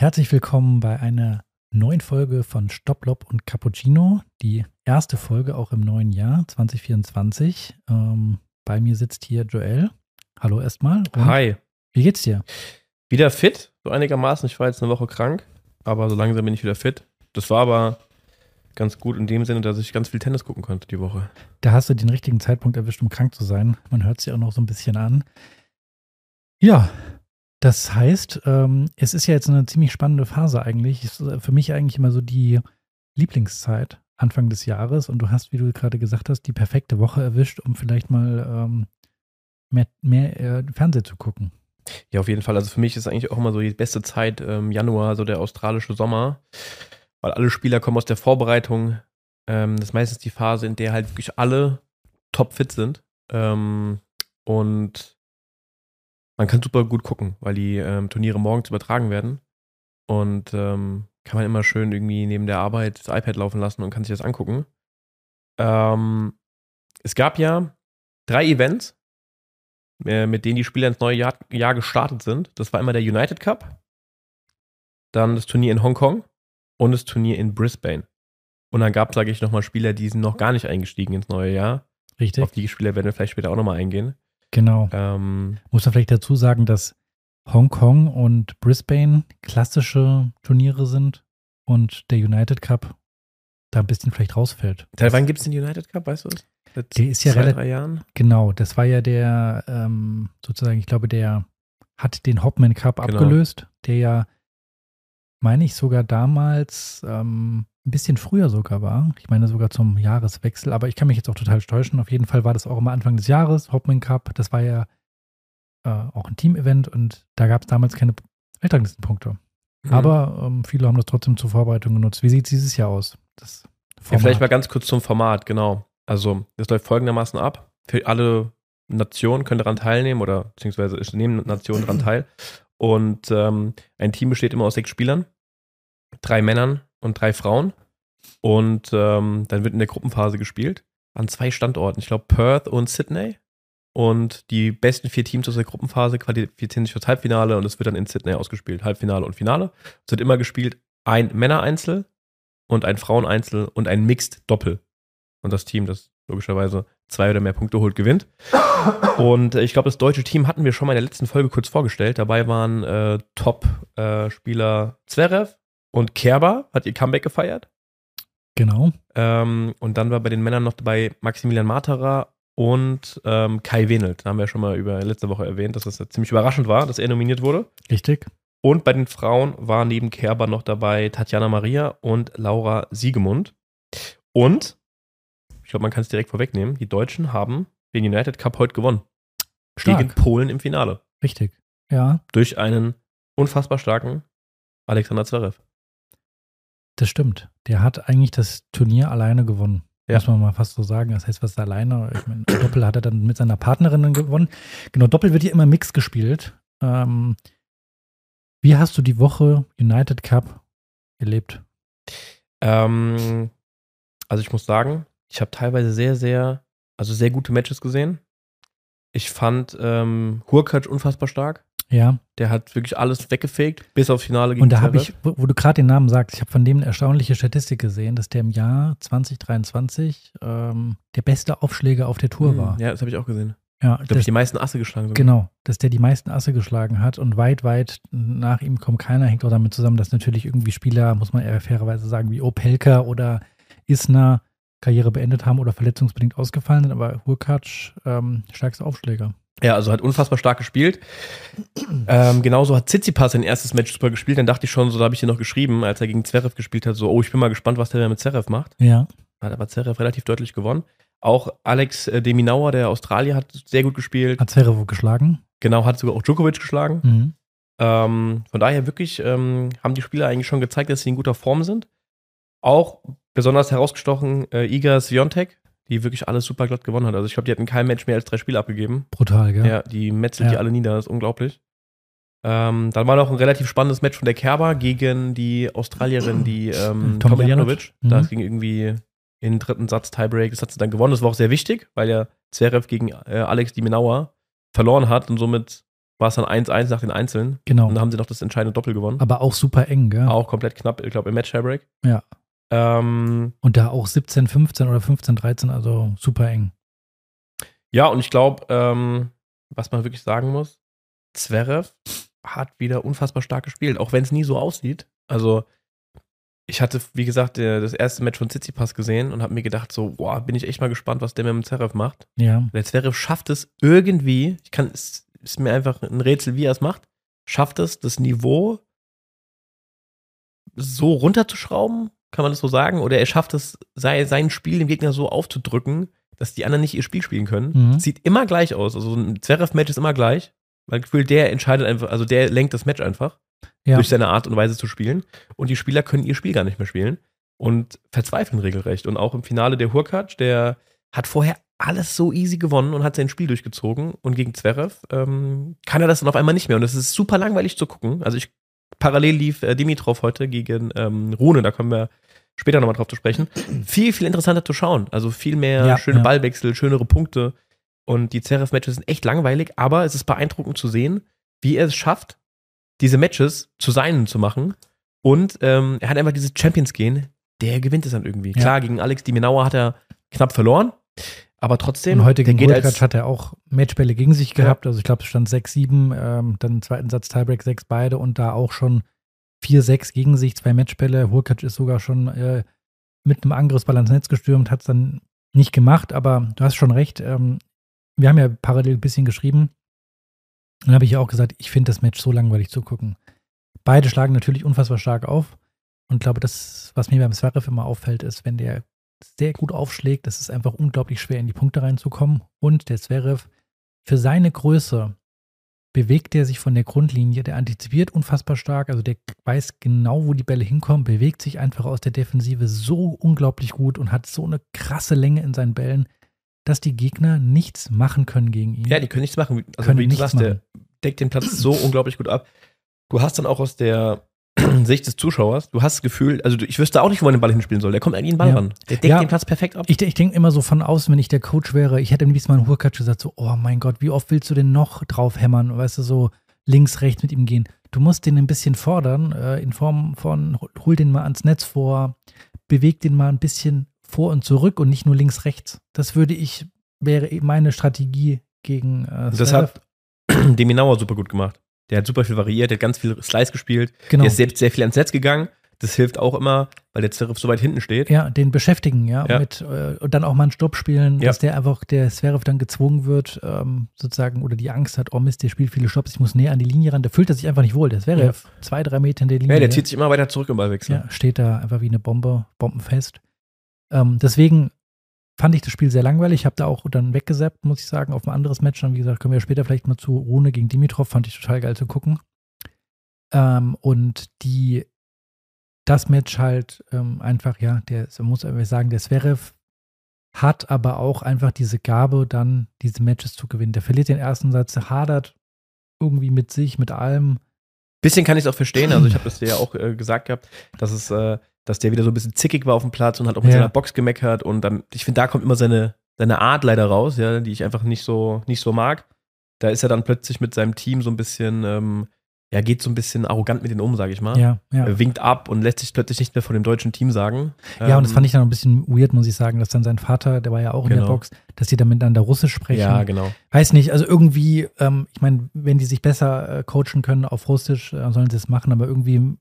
Herzlich willkommen bei einer neuen Folge von Stopplob und Cappuccino. Die erste Folge auch im neuen Jahr 2024. Ähm, bei mir sitzt hier Joel. Hallo erstmal. Hi. Wie geht's dir? Wieder fit, so einigermaßen. Ich war jetzt eine Woche krank, aber so langsam bin ich wieder fit. Das war aber ganz gut in dem Sinne, dass ich ganz viel Tennis gucken konnte die Woche. Da hast du den richtigen Zeitpunkt erwischt, um krank zu sein. Man hört es ja auch noch so ein bisschen an. Ja, das heißt, ähm, es ist ja jetzt eine ziemlich spannende Phase eigentlich. Ist für mich eigentlich immer so die Lieblingszeit Anfang des Jahres und du hast, wie du gerade gesagt hast, die perfekte Woche erwischt, um vielleicht mal ähm, mehr, mehr äh, Fernsehen zu gucken. Ja, auf jeden Fall. Also für mich ist eigentlich auch immer so die beste Zeit ähm, Januar, so der australische Sommer, weil alle Spieler kommen aus der Vorbereitung. Ähm, das ist meistens die Phase, in der halt wirklich alle topfit sind. Ähm, und man kann super gut gucken, weil die ähm, Turniere morgens übertragen werden. Und ähm, kann man immer schön irgendwie neben der Arbeit das iPad laufen lassen und kann sich das angucken. Ähm, es gab ja drei Events, äh, mit denen die Spieler ins neue Jahr, Jahr gestartet sind. Das war immer der United Cup, dann das Turnier in Hongkong und das Turnier in Brisbane. Und dann gab es, sage ich, nochmal Spieler, die sind noch gar nicht eingestiegen ins neue Jahr. Richtig? Auf die Spieler werden wir vielleicht später auch nochmal eingehen. Genau. Ähm, Muss man vielleicht dazu sagen, dass Hongkong und Brisbane klassische Turniere sind und der United Cup da ein bisschen vielleicht rausfällt. seit wann gibt es den United Cup, weißt du das? Seit Der ist ja zwei, drei Jahren. Genau, das war ja der, ähm, sozusagen, ich glaube, der hat den Hopman Cup Genau. abgelöst, der ja, meine ich, sogar damals ähm, ein bisschen früher sogar war. Ich meine sogar zum Jahreswechsel, aber ich kann mich jetzt auch total täuschen. Auf jeden Fall war das auch immer Anfang des Jahres, Hopman Cup. Das war ja äh, auch ein Team-Event und da gab es damals keine Weltranglistenpunkte. Mhm. Aber ähm, viele haben das trotzdem zur Vorbereitung genutzt. Wie sieht es dieses Jahr aus? Das Ja, vielleicht mal ganz kurz zum Format, genau. Also, das läuft folgendermaßen ab. Für alle Nationen können daran teilnehmen oder beziehungsweise es nehmen Nationen daran teil. Und ähm, ein Team besteht immer aus sechs Spielern, drei Männern und drei Frauen. Und ähm, dann wird in der Gruppenphase gespielt an zwei Standorten. Ich glaube Perth und Sydney. Und die besten vier Teams aus der Gruppenphase qualifizieren sich fürs Halbfinale und es wird dann in Sydney ausgespielt. Halbfinale und Finale. Es wird immer gespielt ein Männereinzel und ein Fraueneinzel und ein Mixed Doppel. Und das Team, das logischerweise zwei oder mehr Punkte holt, gewinnt. Und äh, ich glaube, das deutsche Team hatten wir schon mal in der letzten Folge kurz vorgestellt. Dabei waren äh, Top-Spieler Zverev und Kerber, hat ihr Comeback gefeiert. Genau. Ähm, und dann war bei den Männern noch dabei Maximilian Matera und ähm, Kai Wenelt. Da haben wir ja schon mal über letzte Woche erwähnt, dass das ja ziemlich überraschend war, dass er nominiert wurde. Richtig. Und bei den Frauen war neben Kerber noch dabei Tatjana Maria und Laura Siegemund. Und, ich glaube, man kann es direkt vorwegnehmen, die Deutschen haben den United Cup heute gewonnen. Stark. Gegen Polen im Finale. Richtig. Ja, Durch einen unfassbar starken Alexander Zverev. Das stimmt. Der hat eigentlich das Turnier alleine gewonnen. Ja. Muss man mal fast so sagen. Das heißt, was ist alleine? Ich meine, Doppel hat er dann mit seiner Partnerin gewonnen. Genau, Doppel wird hier immer Mix gespielt. Ähm, wie hast du die Woche United Cup erlebt? Ähm, also ich muss sagen, ich habe teilweise sehr, sehr, also sehr gute Matches gesehen. Ich fand ähm, Hurkacz unfassbar stark. Ja, Der hat wirklich alles weggefegt, bis aufs Finale gegen und da habe ich, wo, wo du gerade den Namen sagst, ich habe von dem eine erstaunliche Statistik gesehen, dass der im Jahr 2023 ähm, der beste Aufschläger auf der Tour Mhm, war. Ja, das habe ich auch gesehen. Ja, Ich glaube, die meisten Asse geschlagen. sogar. Genau, dass der die meisten Asse geschlagen hat und weit, weit nach ihm kommt keiner, hängt auch damit zusammen, dass natürlich irgendwie Spieler, muss man eher fairerweise sagen, wie Opelka oder Isner Karriere beendet haben oder verletzungsbedingt ausgefallen sind, aber Hurkacz ähm, stärkster Aufschläger. Ja, also hat unfassbar stark gespielt. ähm, genauso hat Tsitsipas sein erstes Match super gespielt. Dann dachte ich schon, so da habe ich dir noch geschrieben, als er gegen Zverev gespielt hat, so, oh, ich bin mal gespannt, was der mit Zverev macht. Ja, Hat aber Zverev relativ deutlich gewonnen. Auch Alex äh, Deminauer, der Australier, hat sehr gut gespielt. hat Zverev geschlagen. Genau, hat sogar auch Djokovic geschlagen. Mhm. Ähm, von daher wirklich ähm, haben die Spieler eigentlich schon gezeigt, dass sie in guter Form sind. Auch besonders herausgestochen äh, Iga Swiatek, die wirklich alles super glatt gewonnen hat. Also ich glaube, die hatten kein Match mehr als drei Spiele abgegeben. Brutal, gell? Ja, die metzelt die Ja. alle nieder, das ist unglaublich. Ähm, dann war noch ein relativ spannendes Match von der Kerber gegen die Australierin, die ähm, Tomljanovic. Mhm. Das ging irgendwie in den dritten Satz Tiebreak. Das hat sie dann gewonnen. Das war auch sehr wichtig, weil ja Zverev gegen äh, Alex Dimenauer verloren hat und somit war es dann 1-1 nach den Einzelnen. Genau. Und dann haben sie noch das entscheidende Doppel gewonnen. Aber auch super eng, gell? Auch komplett knapp, ich glaube, im Match-Tiebreak. Ja. Ähm, Und da auch 17, 15 oder 15, 13, also super eng. ja, und ich glaube, ähm, was man wirklich sagen muss, Zverev hat wieder unfassbar stark gespielt, auch wenn es nie so aussieht. Also, ich hatte, wie gesagt, der, das erste Match von Tsitsipas gesehen und habe mir gedacht, so, boah, bin ich echt mal gespannt, was der mit dem Zverev macht. Ja. Der Zverev schafft es irgendwie, ich kann, es ist mir einfach ein Rätsel, wie er es macht, schafft es, das Niveau so runterzuschrauben, kann man das so sagen? Oder er schafft es, sei, sein Spiel dem Gegner so aufzudrücken, dass die anderen nicht ihr Spiel spielen können. Mhm. Sieht immer gleich aus. Also so ein Zverev-Match ist immer gleich. Weil Gefühl, der entscheidet einfach, also der lenkt das Match einfach Ja. durch seine Art und Weise zu spielen. Und die Spieler können ihr Spiel gar nicht mehr spielen und verzweifeln regelrecht. Und auch im Finale der Hurkacz, der hat vorher alles so easy gewonnen und hat sein Spiel durchgezogen. Und gegen Zverev ähm, kann er das dann auf einmal nicht mehr. Und das ist super langweilig zu gucken. Also ich parallel lief äh, Dimitrov heute gegen ähm, Rune, da kommen wir später nochmal drauf zu sprechen. Viel, viel interessanter zu schauen. Also viel mehr Ja, schöne ja. Ballwechsel, schönere Punkte. Und die Zverev-Matches sind echt langweilig, aber es ist beeindruckend zu sehen, wie er es schafft, diese Matches zu seinen zu machen. Und ähm, er hat einfach dieses Champions-Gehen, der gewinnt es dann irgendwie. Ja. Klar, gegen Alex Dimenauer hat er knapp verloren, aber trotzdem, Und heute gegen als, hat er auch Matchbälle gegen sich gehabt. Also ich glaube, es stand 6-7, ähm, dann im zweiten Satz Tiebreak 6 beide und da auch schon 4-6 gegen sich, zwei Matchbälle. Hurkacz ist sogar schon äh, mit einem Angriffsball ans Netz gestürmt, hat es dann nicht gemacht, aber du hast schon recht. Ähm, wir haben ja parallel ein bisschen geschrieben. Dann habe ich ja auch gesagt, ich finde das Match so langweilig zu gucken. Beide schlagen natürlich unfassbar stark auf. Und glaube, das, was mir beim Zverev immer auffällt, ist, wenn der sehr gut aufschlägt, das ist einfach unglaublich schwer, in die Punkte reinzukommen. Und der Zverev, für seine Größe, bewegt er sich von der Grundlinie, der antizipiert unfassbar stark, also der weiß genau, wo die Bälle hinkommen, bewegt sich einfach aus der Defensive so unglaublich gut und hat so eine krasse Länge in seinen Bällen, dass die Gegner nichts machen können gegen ihn. ja, die können nichts machen. Also Können wie du sagst, der deckt den Platz so unglaublich gut ab. Du hast dann auch aus der Sicht des Zuschauers, du hast das Gefühl, also ich wüsste auch nicht, wo man den Ball hinspielen soll. Der kommt an den Ball Ja. ran. Der deckt Ja. den Platz perfekt ab. Ich, ich denke immer so von außen, wenn ich der Coach wäre, ich hätte am liebsten mal einen Hurkacz gesagt, so, oh mein Gott, wie oft willst du denn noch drauf hämmern? Weißt du, so links, rechts mit ihm gehen. Du musst den ein bisschen fordern, äh, in Form von, hol den mal ans Netz vor, beweg den mal ein bisschen vor und zurück und nicht nur links, rechts. Das würde ich, wäre meine Strategie gegen äh, Und das hat Deminauer super gut gemacht. Der hat super viel variiert, der hat ganz viel Slice gespielt. genau. Der ist selbst sehr viel ans Netz gegangen. Das hilft auch immer, weil der Zverev so weit hinten steht. Ja, den beschäftigen, ja, Ja. mit äh, und dann auch mal einen Stopp spielen, Ja. dass der einfach, der Zverev dann gezwungen wird, ähm, sozusagen, oder die Angst hat, oh Mist, der spielt viele Stops, ich muss näher an die Linie ran, der fühlt er sich einfach nicht wohl. Der Zverev, zwei, drei Meter in der Linie. Ja, der zieht sich immer weiter zurück im Ballwechsel. ja, steht da einfach wie eine Bombe, bombenfest. Ähm, deswegen fand ich das Spiel sehr langweilig. Ich habe da auch dann weggesappt, muss ich sagen, auf ein anderes Match. Dann, wie gesagt, kommen wir später vielleicht mal zu Rune gegen Dimitrov. Fand ich total geil zu gucken. Ähm, und die, das Match halt ähm, einfach, ja, der, man muss einfach sagen, der Zverev hat aber auch einfach diese Gabe, dann diese Matches zu gewinnen. Der verliert den ersten Satz, der hadert irgendwie mit sich, mit allem. Bisschen kann ich es auch verstehen. Also ich habe das dir ja auch äh, gesagt gehabt, dass es, äh, dass der wieder so ein bisschen zickig war auf dem Platz und hat auch mit Ja. seiner Box gemeckert. Und dann, ich finde, da kommt immer seine, seine Art leider raus, ja, die ich einfach nicht so, nicht so mag. Da ist er dann plötzlich mit seinem Team so ein bisschen, ähm, ja, geht so ein bisschen arrogant mit denen um, sage ich mal. Ja, ja. Er winkt ab und lässt sich plötzlich nicht mehr von dem deutschen Team sagen. Ja, und das Ähm, fand ich dann ein bisschen weird, muss ich sagen, dass dann sein Vater, der war ja auch in der Genau. Box, dass die dann miteinander Russisch sprechen. Ja, genau. Weiß nicht, also irgendwie, ähm, ich meine, wenn die sich besser äh, coachen können auf Russisch, äh, sollen sie es machen, aber irgendwie.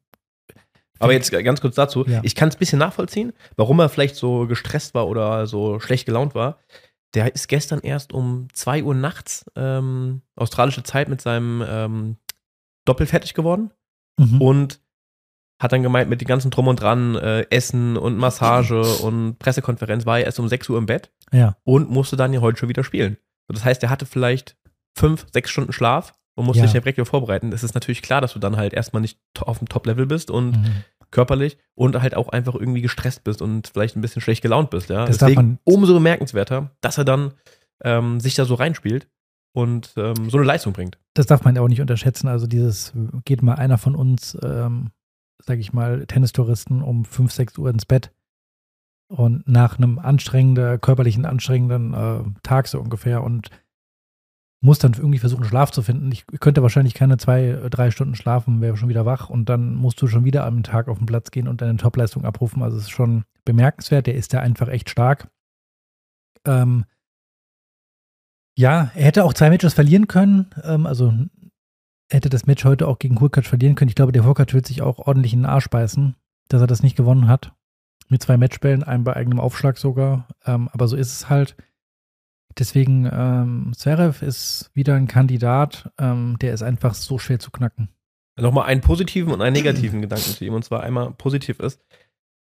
Aber jetzt ganz kurz dazu. Ja. Ich kann es ein bisschen nachvollziehen, warum er vielleicht so gestresst war oder so schlecht gelaunt war. Der ist gestern erst um 2 Uhr nachts ähm, australische Zeit mit seinem ähm, Doppel fertig geworden Mhm. und hat dann gemeint, mit dem ganzen Drum und Dran, äh, Essen und Massage und Pressekonferenz war er erst um 6 Uhr im Bett ja, und musste dann ja heute schon wieder spielen. Das heißt, er hatte vielleicht fünf, sechs Stunden Schlaf und musste Ja. sich direkt wieder vorbereiten. Es ist natürlich klar, dass du dann halt erstmal nicht auf dem Top-Level bist und mhm. körperlich und halt auch einfach irgendwie gestresst bist und vielleicht ein bisschen schlecht gelaunt bist. Ja? Das Deswegen umso bemerkenswerter, dass er dann ähm, sich da so reinspielt und ähm, so eine Leistung bringt. das darf man ja auch nicht unterschätzen. Also dieses, geht mal einer von uns, ähm, sag ich mal, Tennistouristen um 5, 6 Uhr ins Bett und nach einem anstrengenden, körperlichen anstrengenden äh, Tag so ungefähr und muss dann irgendwie versuchen, Schlaf zu finden. Ich könnte wahrscheinlich keine zwei, drei Stunden schlafen, wäre schon wieder wach und dann musst du schon wieder am Tag auf den Platz gehen und deine Topleistung abrufen. Also es ist schon bemerkenswert. Der ist da einfach echt stark. Ähm, ja, er hätte auch zwei Matches verlieren können. Ähm, also hätte das Match heute auch gegen Hurkacz verlieren können. Ich glaube, der Hurkacz wird sich auch ordentlich in den Arsch beißen, dass er das nicht gewonnen hat. Mit zwei Matchbällen, einem bei eigenem Aufschlag sogar. Ähm, aber so ist es halt. Deswegen, ähm, Zverev ist wieder ein Kandidat, ähm, der ist einfach so schwer zu knacken. Nochmal einen positiven und einen negativen Gedanken zu ihm. Und zwar einmal positiv ist,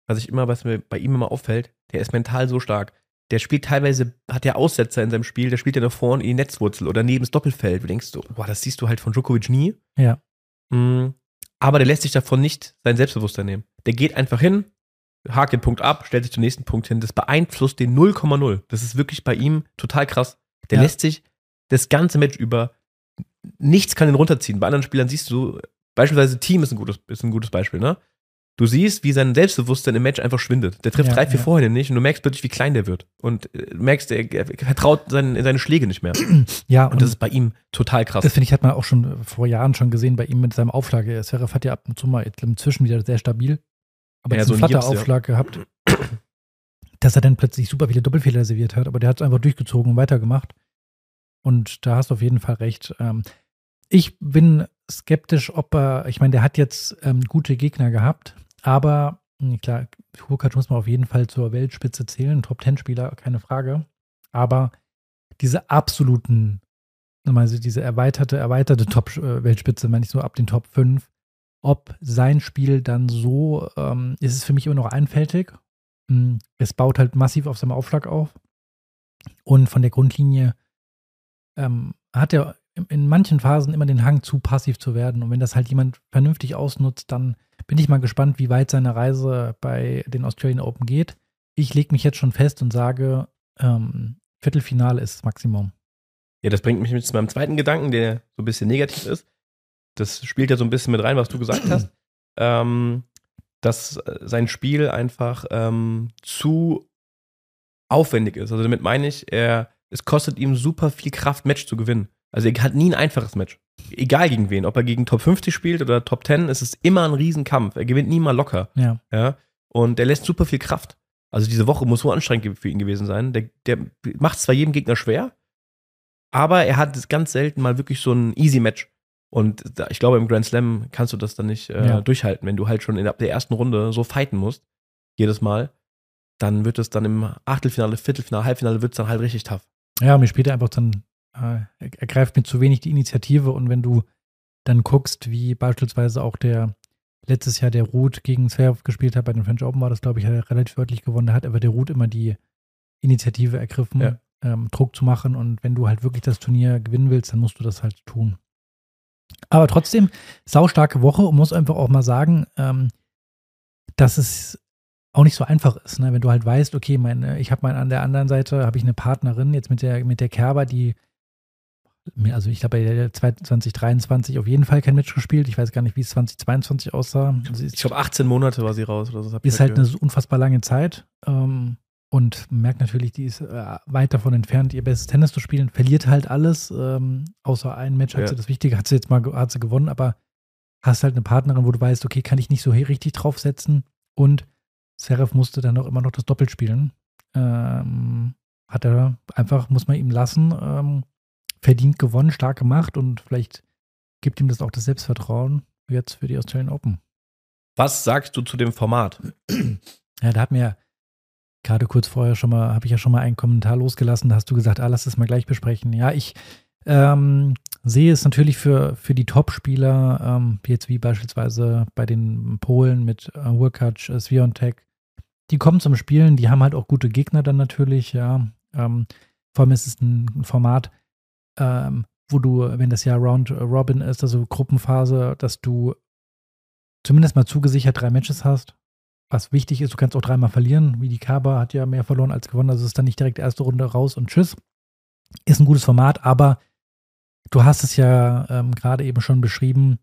was ich immer, was mir bei ihm immer auffällt, der ist mental so stark. Der spielt teilweise, hat der Aussetzer in seinem Spiel, der spielt ja nach vorne in die Netzwurzel oder neben das Doppelfeld. Du denkst so, boah, das siehst du halt von Djokovic nie. Ja. Mm, aber der lässt sich davon nicht sein Selbstbewusstsein nehmen. Der geht einfach hin, hakt den Punkt ab, stellt sich zum nächsten Punkt hin. Das beeinflusst den 0,0. Das ist wirklich bei ihm total krass. Der Ja. lässt sich das ganze Match über, nichts kann ihn runterziehen. Bei anderen Spielern siehst du, beispielsweise Team ist ein gutes, ist ein gutes Beispiel, ne? Du siehst, wie sein Selbstbewusstsein im Match einfach schwindet. Der trifft Ja, drei, vier ja. Vorhände nicht und du merkst plötzlich, wie klein der wird. Und äh, du merkst, er, er vertraut seinen, seine Schläge nicht mehr. Ja, Und das ist bei ihm total krass. Das finde ich, hat man auch schon vor Jahren schon gesehen bei ihm mit seinem Aufschlag. Zverev hat ja ab und zu mal inzwischen wieder sehr stabil, aber Ja, so so ein einen Jips, ja. Aufschlag gehabt, dass er dann plötzlich super viele Doppelfehler serviert hat, aber der hat es einfach durchgezogen und weitergemacht. Und da hast du auf jeden Fall recht. Ähm, ich bin skeptisch, ob er, ich meine, der hat jetzt ähm, gute Gegner gehabt, aber mh, klar, Hurkacz muss man auf jeden Fall zur Weltspitze zählen, Top-10-Spieler, keine Frage. Aber diese absoluten, also diese erweiterte, erweiterte Top-Weltspitze, meine ich so ab den Top 5, ob sein Spiel dann so, ähm, ist es für mich immer noch einfältig. Mm, Es baut halt massiv auf seinem Aufschlag auf. Und von der Grundlinie ähm, hat er in- manchen Phasen immer den Hang zu passiv zu werden. Und wenn das halt jemand vernünftig ausnutzt, dann bin ich mal gespannt, wie weit seine Reise bei den Australian Open geht. Ich lege mich jetzt schon fest und sage, ähm, Viertelfinale ist Maximum. Ja, das bringt mich mit zu meinem zweiten Gedanken, der so ein bisschen negativ ist. Das spielt ja so ein bisschen mit rein, was du gesagt hast. Ähm, dass äh, sein Spiel einfach ähm, zu aufwendig ist. Also damit meine ich, er, es kostet ihm super viel Kraft, Match zu gewinnen. Also er hat nie ein einfaches Match. Egal gegen wen, ob er gegen Top 50 spielt oder Top 10, es ist immer ein Riesenkampf. Er gewinnt nie mal locker. Ja. Ja. Und der lässt super viel Kraft. Also diese Woche muss so anstrengend für ihn gewesen sein. Der, der macht zwar jedem Gegner schwer, aber er hat ganz selten mal wirklich so ein easy Match. Und da, ich glaube, im Grand Slam kannst du das dann nicht äh, Ja. durchhalten. Wenn du halt schon in der ersten Runde so fighten musst, jedes Mal, dann wird es dann im Achtelfinale, Viertelfinale, Halbfinale wird es dann halt richtig tough. Ja, mir spielt einfach dann, äh, er er greift mir zu wenig die Initiative und wenn du dann guckst, wie beispielsweise auch der letztes Jahr der Ruth gegen Zverev gespielt hat, bei den French Open war das, glaube ich, er relativ deutlich gewonnen, da hat aber der Ruth immer die Initiative ergriffen, Ja. ähm, Druck zu machen und wenn du halt wirklich das Turnier gewinnen willst, dann musst du das halt tun. Aber trotzdem, saustarke Woche und muss einfach auch mal sagen, ähm, dass es auch nicht so einfach ist, ne? wenn du halt weißt, okay, meine, ich habe mal an der anderen Seite habe ich eine Partnerin jetzt mit der mit der Kerber, die mir- also ich glaube bei der 2023 auf jeden Fall kein Match gespielt. Ich weiß gar nicht, wie es 2022 aussah. Ist, Ich glaube, 18 Monate war sie raus oder so. ist halt gehört. eine unfassbar lange Zeit ähm, und merkt natürlich, die ist äh, weit davon entfernt, ihr bestes Tennis zu spielen. Verliert halt alles, ähm, außer ein Match hat Ja. sie das Wichtige, hat sie jetzt mal hat sie gewonnen, aber hast halt eine Partnerin, wo du weißt, okay, kann ich nicht so richtig draufsetzen und Serif musste dann auch immer noch das Doppel spielen. Ähm, hat er einfach, muss man ihm lassen, ähm, verdient gewonnen, stark gemacht und vielleicht gibt ihm das auch das Selbstvertrauen jetzt für die Australian Open. Was sagst du zu dem Format? Ja, da hat mir ja gerade kurz vorher schon mal, habe ich ja schon mal einen Kommentar losgelassen, da hast du gesagt, ah, lass es mal gleich besprechen. Ja, ich ähm, sehe es natürlich für, für die Top-Spieler, ähm, jetzt wie beispielsweise bei den Polen mit äh, Hurkacz, äh, Sviontek, die kommen zum Spielen, die haben halt auch gute Gegner dann natürlich, ja. Ähm, vor allem ist es ein Format, ähm, wo du, wenn das Jahr Round Robin ist, also Gruppenphase, dass du zumindest mal zugesichert drei Matches hast. Was wichtig ist, du kannst auch dreimal verlieren. Wie die Kaba hat ja mehr verloren als gewonnen. Also es ist dann nicht direkt erste Runde raus und tschüss. Ist ein gutes Format, aber du hast es ja ähm, gerade eben schon beschrieben.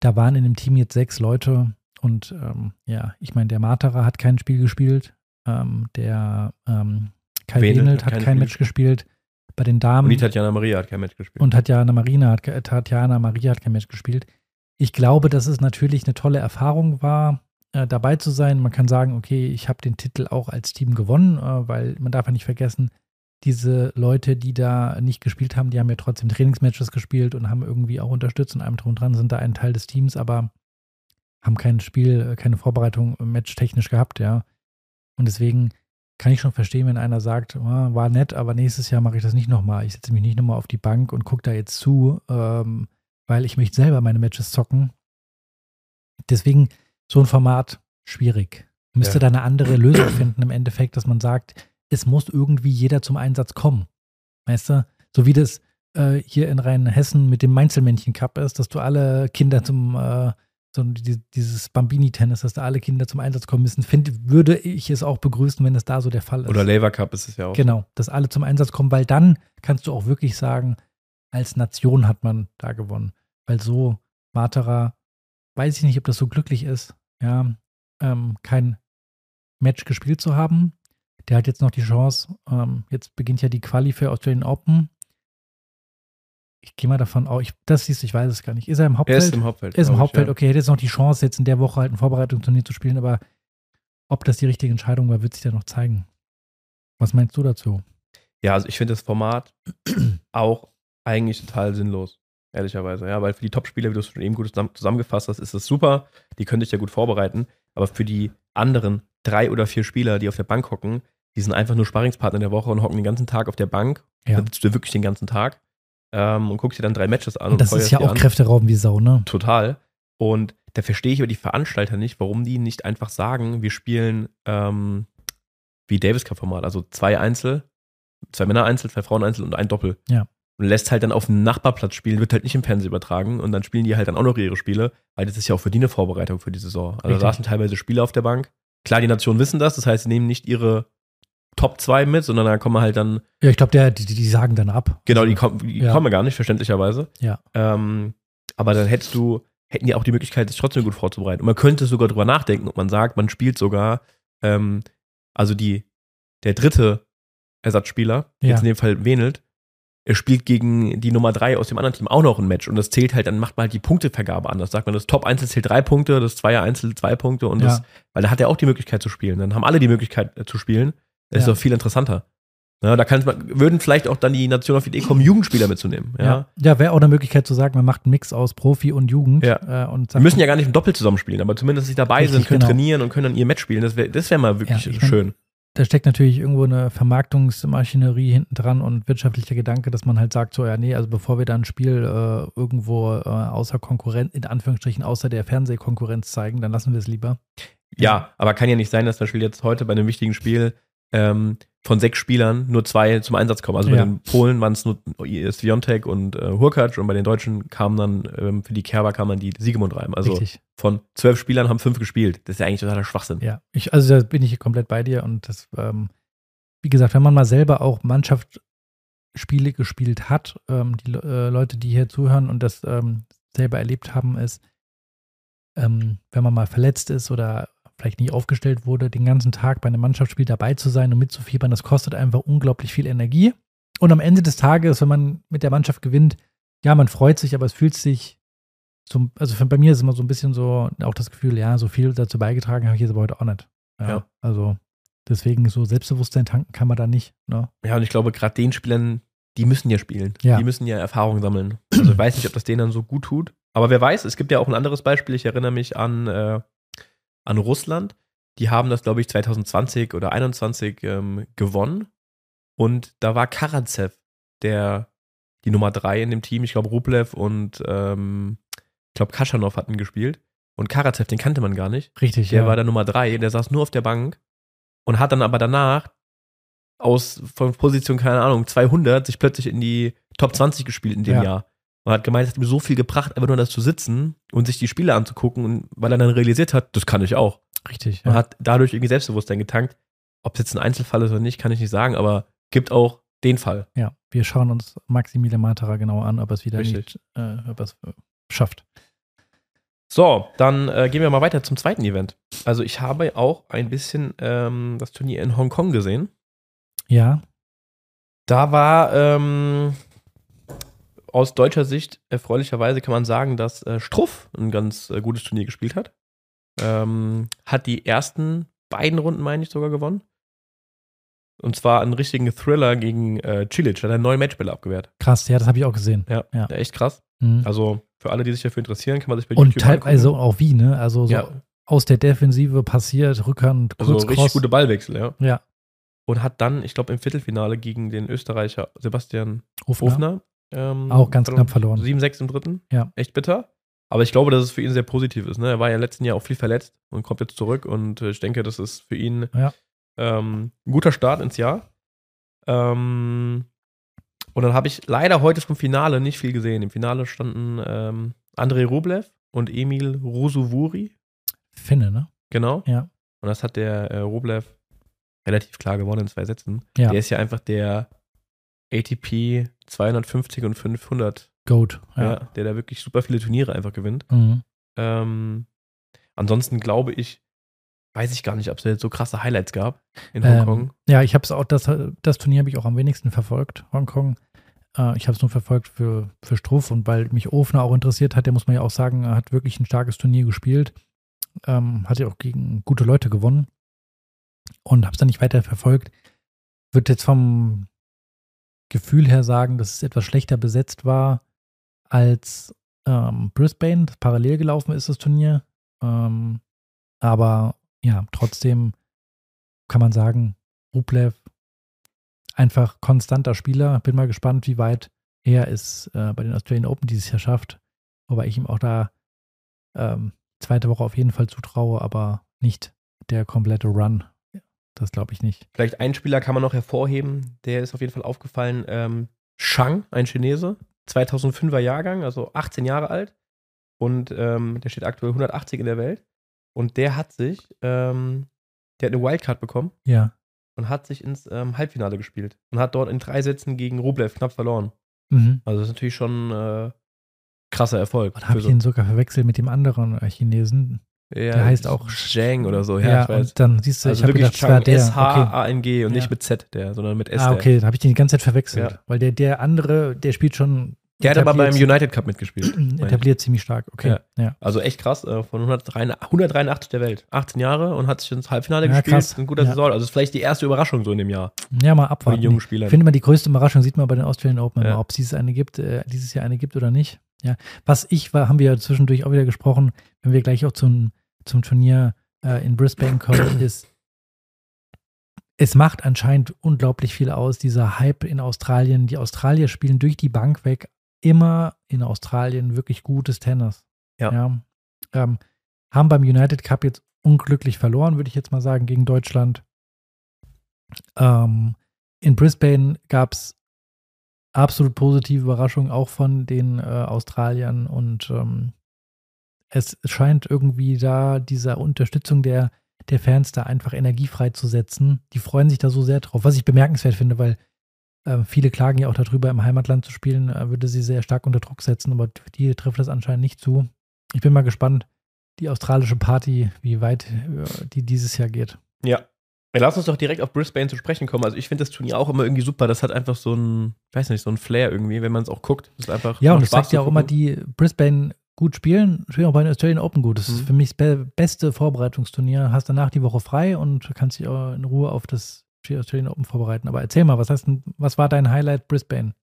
Da waren in dem Team jetzt sechs Leute und ähm, ja, ich meine, der Matera hat kein Spiel gespielt. Ähm, der ähm, Kai Wenelt hat hat kein kein Spiel Match gespielt. Bei den Damen. Und die Tatjana Maria hat kein Match gespielt. Und Tatjana, Marina hat, Tatjana Maria hat kein Match gespielt. Ich glaube, dass es natürlich eine tolle Erfahrung war, äh, dabei zu sein. Man kann sagen, okay, ich habe den Titel auch als Team gewonnen, äh, weil man darf ja nicht vergessen, diese Leute, die da nicht gespielt haben, die haben ja trotzdem Trainingsmatches gespielt und haben irgendwie auch unterstützt und einem drum dran, sind da ein Teil des Teams, aber haben kein Spiel, äh, keine Vorbereitung äh, matchtechnisch gehabt, ja. Und deswegen kann ich schon verstehen, wenn einer sagt, oh, war nett, aber nächstes Jahr mache ich das nicht nochmal. Ich setze mich nicht nochmal auf die Bank und gucke da jetzt zu, ähm, weil ich möchte selber meine Matches zocken. Deswegen so ein Format schwierig. Müsste ja. da eine andere Lösung finden im Endeffekt, dass man sagt, es muss irgendwie jeder zum Einsatz kommen. Weißt du? So wie das äh, hier in Rheinhessen mit dem Mainzelmännchen Cup ist, dass du alle Kinder zum äh, so dieses Bambini-Tennis, dass da alle Kinder zum Einsatz kommen müssen, find, würde ich es auch begrüßen, wenn es da so der Fall ist. Oder Lever Cup ist es ja auch. Genau, dass alle zum Einsatz kommen, weil dann kannst du auch wirklich sagen, als Nation hat man da gewonnen. Weil so Matera, weiß ich nicht, ob das so glücklich ist, ja, ähm, kein Match gespielt zu haben. Der hat jetzt noch die Chance, ähm, jetzt beginnt ja die Quali für Australian Open ich gehe mal davon aus, ich, das siehst du, ich weiß es gar nicht. Ist er im Hauptfeld? Er ist im Hauptfeld. Er ist im Hauptfeld, ich, ja. okay. Er hätte jetzt noch die Chance, jetzt in der Woche halt ein Vorbereitungsturnier zu spielen, aber ob das die richtige Entscheidung war, wird sich dann noch zeigen. Was meinst du dazu? Ja, also ich finde das Format auch eigentlich total sinnlos, ehrlicherweise. Ja, weil für die Topspieler, wie du es schon eben gut zusammengefasst hast, ist das super. Die können sich ja gut vorbereiten. Aber für die anderen drei oder vier Spieler, die auf der Bank hocken, die sind einfach nur Sparringspartner der Woche und hocken den ganzen Tag auf der Bank. Ja. Dann sitzt du wirklich den ganzen Tag ähm, und guckst dir dann drei Matches an. Und das ist ja auch Kräfteraum wie Sau, ne? Total. Und da verstehe ich aber die Veranstalter nicht, warum die nicht einfach sagen, wir spielen ähm, wie Davis Cup Format, also zwei Einzel, zwei Männer Einzel, zwei Frauen Einzel und ein Doppel. Ja. Und lässt halt dann auf dem Nachbarplatz spielen, wird halt nicht im Fernsehen übertragen und dann spielen die halt dann auch noch ihre Spiele, weil das ist ja auch für die eine Vorbereitung für die Saison. Also Richtig. da saßen teilweise Spieler auf der Bank. Klar, die Nationen wissen das, das heißt, sie nehmen nicht ihre Top 2 mit, sondern da kommen halt dann. Ja, ich glaube, die, die sagen dann ab. Genau, die, kommen, die ja. kommen gar nicht, verständlicherweise. Ja. Ähm, aber dann hättest du, hätten die auch die Möglichkeit, sich trotzdem gut vorzubereiten. Und man könnte sogar drüber nachdenken und man sagt, man spielt sogar, ähm, also die, der dritte Ersatzspieler, ja. jetzt in dem Fall Wenelt, er spielt gegen die Nummer 3 aus dem anderen Team auch noch ein Match und das zählt halt, dann macht man halt die Punktevergabe anders. Sagt man, das Top Einzel zählt drei Punkte, das Zweier Einzel zwei Punkte und ja. das, weil da hat er auch die Möglichkeit zu spielen. Dann haben alle die Möglichkeit äh, zu spielen. Das ja. ist doch viel interessanter. Ja, da kann man, würden vielleicht auch dann die Nation auf die Idee kommen, Jugendspieler mitzunehmen. Ja, ja, ja wäre auch eine Möglichkeit zu sagen, man macht einen Mix aus Profi und Jugend. Ja. Äh, und die müssen ja gar nicht im Doppel zusammenspielen, aber zumindest sich dabei richtig, sind, können genau. trainieren und können dann ihr Match spielen. Das wäre das wär mal wirklich ja, schön. Mein, da steckt natürlich irgendwo eine Vermarktungsmaschinerie hinten dran und wirtschaftlicher Gedanke, dass man halt sagt, so, ja, nee, also bevor wir da ein Spiel äh, irgendwo äh, außer Konkurrenz, in Anführungsstrichen außer der Fernsehkonkurrenz zeigen, dann lassen wir es lieber. Ja, aber kann ja nicht sein, dass zum Beispiel jetzt heute bei einem wichtigen Spiel ähm, von sechs Spielern nur zwei zum Einsatz kommen. Also bei den Polen waren es nur Sviontek und äh, Hurkacz und bei den Deutschen kamen dann, ähm, für die Kerber kamen dann die Siegmund rein. Also Richtig. von zwölf Spielern haben fünf gespielt. Das ist ja eigentlich totaler Schwachsinn. Ja, ich, also da bin ich komplett bei dir und das, ähm, wie gesagt, wenn man mal selber auch Mannschaftsspiele gespielt hat, ähm, die äh, Leute, die hier zuhören und das ähm, selber erlebt haben, ist, ähm, wenn man mal verletzt ist oder vielleicht nicht aufgestellt wurde, den ganzen Tag bei einem Mannschaftsspiel dabei zu sein und mitzufiebern, das kostet einfach unglaublich viel Energie. Und am Ende des Tages, wenn man mit der Mannschaft gewinnt, ja, man freut sich, aber es fühlt sich so, also für, bei mir ist immer so ein bisschen so auch das Gefühl, ja, so viel dazu beigetragen habe ich jetzt aber heute auch nicht. Ja, ja. Also deswegen so Selbstbewusstsein tanken kann man da nicht. Ne? Ja, und ich glaube, gerade den Spielern, die müssen ja spielen. Ja. Die müssen ja Erfahrung sammeln. Also ich weiß nicht, ob das denen dann so gut tut. Aber wer weiß, es gibt ja auch ein anderes Beispiel. Ich erinnere mich an äh, an Russland. Die haben das, glaube ich, 2020 oder 2021 ähm, gewonnen. Und da war Karatsev, der die Nummer drei in dem Team. Ich glaube, Rublev und ähm, ich glaube, Kaschanov hatten gespielt. Und Karatsev, den kannte man gar nicht. Richtig, der ja. war der Nummer drei, der saß nur auf der Bank und hat dann aber danach aus von Position, keine Ahnung, 200 sich plötzlich in die Top 20 gespielt in dem ja. Jahr. Und hat gemeint, es hat mir so viel gebracht, einfach nur das zu sitzen und sich die Spiele anzugucken, und weil er dann realisiert hat, das kann ich auch. Richtig. Ja. Und hat dadurch irgendwie Selbstbewusstsein getankt. Ob es jetzt ein Einzelfall ist oder nicht, kann ich nicht sagen, aber gibt auch den Fall. Ja, wir schauen uns Maximilian Matera genauer an, ob er es wieder Richtig. nicht, äh, ob es äh, schafft. So, dann äh, gehen wir mal weiter zum zweiten Event. Also ich habe auch ein bisschen ähm, das Turnier in Hongkong gesehen. Ja. Da war ähm, aus deutscher Sicht erfreulicherweise kann man sagen, dass äh, Struff ein ganz äh, gutes Turnier gespielt hat. Ähm, hat die ersten beiden Runden, meine ich, sogar gewonnen. Und zwar einen richtigen Thriller gegen äh, Cilic. Hat einen neuen Matchbälle abgewehrt. Krass, ja, das habe ich auch gesehen. Ja, Ja. ja. echt krass. Mhm. Also für alle, die sich dafür interessieren, kann man sich bei Und YouTube teilweise angucken. auch wie, ne? Also so Ja. aus der Defensive passiert, Rückhand, Also kurz richtig cross. gute Ballwechsel, ja. Ja, Und hat dann, ich glaube, im Viertelfinale gegen den Österreicher Sebastian Hofner. Hofner. Ähm, Auch ganz knapp verloren. 7-6 im dritten. Ja. Echt bitter. Aber ich glaube, dass es für ihn sehr positiv ist. Ne? Er war ja im letzten Jahr auch viel verletzt und kommt jetzt zurück. Und äh, ich denke, das ist für ihn Ja. ähm, ein guter Start ins Jahr. Ähm, und dann habe ich leider heute vom Finale nicht viel gesehen. Im Finale standen ähm, Andrei Rublev und Emil Rusuvuri. Finne, ne? Genau. Ja. Und das hat der äh, Rublev relativ klar gewonnen in zwei Sätzen. Ja. Der ist ja einfach der ATP 250 und 500, Goat. ja. Ja. der da wirklich super viele Turniere einfach gewinnt. Mhm. Ähm, ansonsten glaube ich, weiß ich gar nicht, ob es jetzt so krasse Highlights gab in Ähm, Hongkong. Ja, ich habe es auch, das, das Turnier habe ich auch am wenigsten verfolgt, Hongkong. Äh, ich habe es nur verfolgt für, für Struff und weil mich Ofner auch interessiert hat, der muss man ja auch sagen, er hat wirklich ein starkes Turnier gespielt. Ähm, hat ja auch gegen gute Leute gewonnen und habe es dann nicht weiter verfolgt. Wird jetzt vom Gefühl her sagen, dass es etwas schlechter besetzt war als ähm, Brisbane. Parallel gelaufen ist das Turnier. Ähm, aber ja, trotzdem kann man sagen, Rublev einfach konstanter Spieler. Bin mal gespannt, wie weit er es äh, bei den Australian Open dieses Jahr schafft. Wobei ich ihm auch da ähm, zweite Woche auf jeden Fall zutraue, aber nicht der komplette Run. Das glaube ich nicht. Vielleicht einen Spieler kann man noch hervorheben, der ist auf jeden Fall aufgefallen. Ähm, Shang, ein Chinese, 2005er Jahrgang, also 18 Jahre alt. Und ähm, der steht aktuell 180 in der Welt. Und der hat sich, ähm, der hat eine Wildcard bekommen Ja. und hat sich ins ähm, Halbfinale gespielt. Und hat dort in drei Sätzen gegen Rublev knapp verloren. Mhm. Also das ist natürlich schon äh, krasser Erfolg. Und habe ich ihn sogar verwechselt mit dem anderen äh, Chinesen. Ja, der heißt auch Zhang oder so, Ja, ja, ich weiß. und dann siehst du, Also ich habe wirklich gedacht, Chang, der. Okay. S-H-A-N-G und Ja. nicht mit Z, der, sondern mit S. Ah, okay, da habe ich den die ganze Zeit verwechselt. Ja. Weil der, der andere, der spielt schon Der hat aber beim United Cup mitgespielt. ich. etabliert ziemlich stark. Okay. Ja. Also echt krass, äh, von 183, 183 der Welt. 18 Jahre und hat sich ins Halbfinale gespielt. krass. Ein guter. Saison. Also ist vielleicht die erste Überraschung so in dem Jahr Ja, mal von abwarten. den jungen Ich Spielern. finde immer, die größte Überraschung sieht man bei den Australian Open, ob es dieses, eine gibt, äh, dieses Jahr eine gibt oder nicht. Ja. Was ich war, haben wir ja zwischendurch auch wieder gesprochen, wenn wir gleich auch zum, zum Turnier äh, in Brisbane kommen, ist, es macht anscheinend unglaublich viel aus, dieser Hype in Australien. Die Australier spielen durch die Bank weg immer in Australien wirklich gutes Tennis. Ja. Ähm, haben beim United Cup jetzt unglücklich verloren, würde ich jetzt mal sagen, gegen Deutschland. Ähm, in Brisbane gab es absolut positive Überraschungen auch von den äh, Australiern und ähm, es scheint irgendwie da dieser Unterstützung der, der Fans da einfach Energie freizusetzen. Die freuen sich da so sehr drauf, was ich bemerkenswert finde, weil äh, viele klagen ja auch darüber, im Heimatland zu spielen, äh, würde sie sehr stark unter Druck setzen, aber die trifft das anscheinend nicht zu. Ich bin mal gespannt, die australische Party, wie weit äh, die dieses Jahr geht. Ja. Lass uns doch direkt auf Brisbane zu sprechen kommen. Also ich finde das Turnier auch immer irgendwie super. Das hat einfach so ein, ich weiß nicht, so ein Flair irgendwie, wenn man es auch guckt. Das ist einfach Ja, und es zeigt ja auch immer, die Brisbane gut spielen, spielen auch bei den Australian Open gut. Das ist Mhm. für mich das be beste Vorbereitungsturnier. Hast danach die Woche frei und kannst dich auch in Ruhe auf das Australian Open vorbereiten. Aber erzähl mal, was, hast denn, was war dein Highlight Brisbane?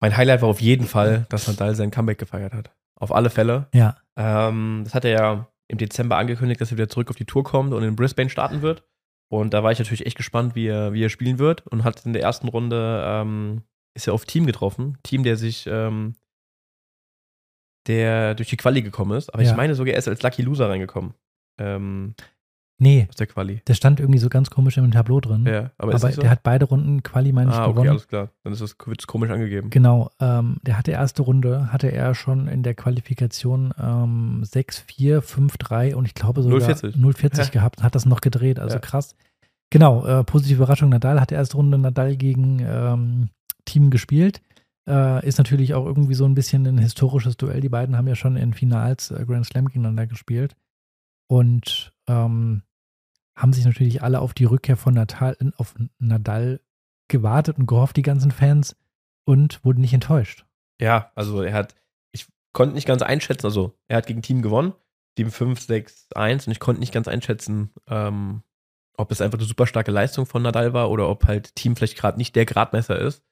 Mein Highlight war auf jeden Fall, dass Nadal sein Comeback gefeiert hat. Auf alle Fälle. Ja, Ähm, das hat er ja im Dezember angekündigt, dass er wieder zurück auf die Tour kommt und in Brisbane starten wird. Und da war ich natürlich echt gespannt, wie er, wie er spielen wird. Und hat in der ersten Runde ähm, ist er auf Team getroffen. Team, der sich, ähm, der durch die Quali gekommen ist. Aber Ja. ich meine sogar, er ist als Lucky Loser reingekommen. Ähm, nee, aus der Quali. der stand irgendwie so ganz komisch im Tableau drin. Ja, aber, aber so? der hat beide Runden Quali, meine ich, ah, okay, gewonnen. alles klar. Dann ist es wird's komisch angegeben. Genau, ähm, der hatte erste Runde, hatte er schon in der Qualifikation ähm, 6-4, 5-3 und ich glaube sogar 0,40. 0,40 Ja. gehabt und hat das noch gedreht, also Ja. krass. Genau, äh, positive Überraschung, Nadal hat erste Runde Nadal gegen ähm, Team gespielt. Äh, ist natürlich auch irgendwie so ein bisschen ein historisches Duell. Die beiden haben ja schon in Finals äh, Grand Slam gegeneinander gespielt und ähm, haben sich natürlich alle auf die Rückkehr von Natal, auf Nadal gewartet und gehofft, die ganzen Fans, und wurde nicht enttäuscht. Ja, also er hat, ich konnte nicht ganz einschätzen, also er hat gegen Team gewonnen, Team 5, 6, 1 und ich konnte nicht ganz einschätzen, ähm, ob es einfach eine super starke Leistung von Nadal war oder ob halt Team vielleicht gerade nicht der Gradmesser ist.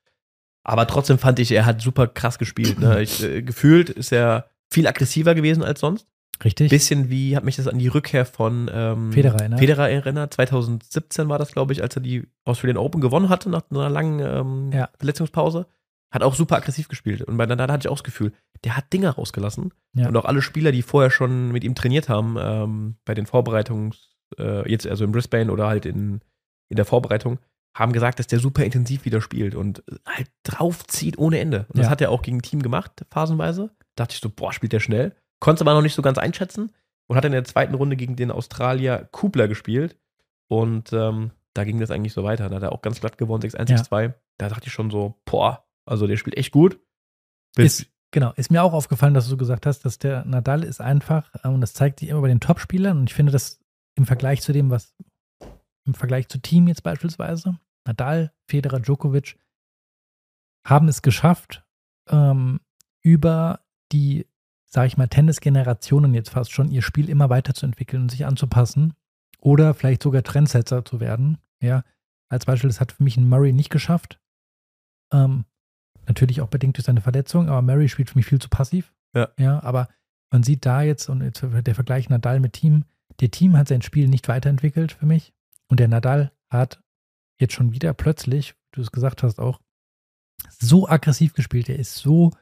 Aber trotzdem fand ich, er hat super krass gespielt. Ne? Ich, äh, gefühlt ist er viel aggressiver gewesen als sonst. Richtig. Bisschen wie, hat mich das an die Rückkehr von ähm, Federer erinnert. Federer erinnert. 2017 war das, glaube ich, als er die Australian Open gewonnen hatte nach einer langen ähm, Ja. Verletzungspause. Hat auch super aggressiv gespielt. Und bei Nadal hatte ich auch das Gefühl, der hat Dinger rausgelassen. Ja. Und auch alle Spieler, die vorher schon mit ihm trainiert haben, ähm, bei den Vorbereitungs, äh, jetzt also in Brisbane oder halt in, in der Vorbereitung, haben gesagt, dass der super intensiv wieder spielt und halt draufzieht ohne Ende. Und das Ja. hat er auch gegen Team gemacht, phasenweise. dachte ich so, boah, spielt der schnell. Konnte aber noch nicht so ganz einschätzen und hat in der zweiten Runde gegen den Australier Kubler gespielt. Und ähm, da ging das eigentlich so weiter. Da hat er auch ganz glatt gewonnen, 6-1, Ja. 6-2. Da dachte ich schon so, boah, also der spielt echt gut. Bis, Ist, genau, ist mir auch aufgefallen, dass du gesagt hast, dass der Nadal ist einfach, äh, und das zeigt sich immer bei den Top-Spielern, und ich finde das im Vergleich zu dem, was im Vergleich zu Team jetzt beispielsweise, Nadal, Federer, Djokovic, haben es geschafft, ähm, über die, sag ich mal, Tennis-Generationen jetzt fast schon, ihr Spiel immer weiterzuentwickeln und sich anzupassen oder vielleicht sogar Trendsetzer zu werden. Ja, als Beispiel, das hat für mich ein Murray nicht geschafft. Ähm, natürlich auch bedingt durch seine Verletzung, aber Murray spielt für mich viel zu passiv. Ja. Ja, aber man sieht da jetzt, und jetzt der Vergleich Nadal mit Team, der Team hat sein Spiel nicht weiterentwickelt für mich. Und der Nadal hat jetzt schon wieder plötzlich, wie du es gesagt hast, auch so aggressiv gespielt. Er ist so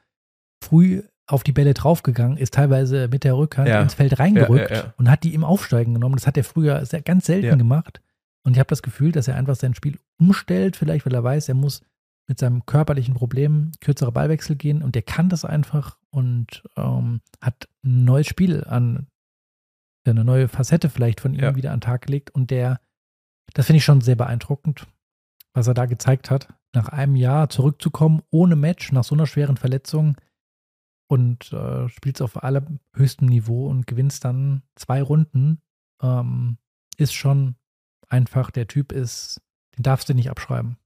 früh auf die Bälle draufgegangen, ist teilweise mit der Rückhand Ja. ins Feld reingerückt Ja, ja, und hat die im Aufsteigen genommen. Das hat er früher sehr, ganz selten gemacht. Und ich habe das Gefühl, dass er einfach sein Spiel umstellt, vielleicht weil er weiß, er muss mit seinem körperlichen Problem kürzere Ballwechsel gehen und der kann das einfach und ähm, hat ein neues Spiel an, eine neue Facette vielleicht von ihm wieder an den Tag gelegt und der, das finde ich schon sehr beeindruckend, was er da gezeigt hat, nach einem Jahr zurückzukommen, ohne Match, nach so einer schweren Verletzung und äh, spielt auf allerhöchstem Niveau und gewinnst dann zwei Runden, ähm, ist schon einfach, der Typ ist, den darfst du nicht abschreiben.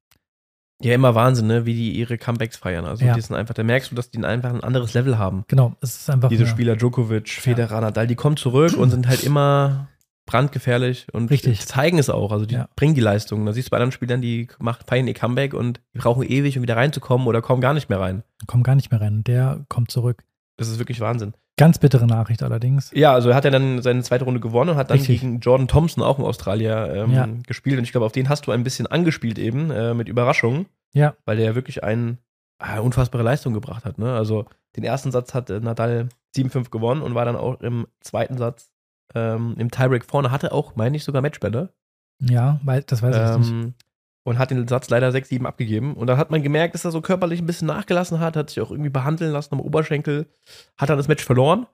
Ja, immer Wahnsinn, ne? wie die ihre Comebacks feiern. Also Ja. die sind einfach, da merkst du, dass die einfach ein anderes Level haben. Genau, es ist einfach Diese Spieler Djokovic, Federer, Nadal, die kommen zurück und sind halt immer brandgefährlich und Richtig. zeigen es auch. Also die Ja. bringen die Leistung. Da siehst du bei anderen Spielern, die macht, feiern ihr Comeback und die brauchen ewig, um wieder reinzukommen oder kommen gar nicht mehr rein. kommt gar nicht mehr rein. Der kommt zurück. Das ist wirklich Wahnsinn. Ganz bittere Nachricht allerdings. Ja, also er hat ja dann seine zweite Runde gewonnen und hat dann Richtig. gegen Jordan Thompson, auch ein Australier, ähm, Ja. gespielt. Und ich glaube, auf den hast du ein bisschen angespielt eben, äh, mit Überraschung. Ja. Weil der ja wirklich eine äh, unfassbare Leistung gebracht hat. Ne? Also den ersten Satz hat äh, Nadal 7-5 gewonnen und war dann auch im zweiten Satz ähm, im Tiebreak vorne. Hatte auch, meine ich, sogar Matchbälle. Ja, weil das weiß ich jetzt nicht. Ähm, und hat den Satz leider 6-7 abgegeben. Und dann hat man gemerkt, dass er so körperlich ein bisschen nachgelassen hat, hat sich auch irgendwie behandeln lassen am Oberschenkel, hat dann das Match verloren.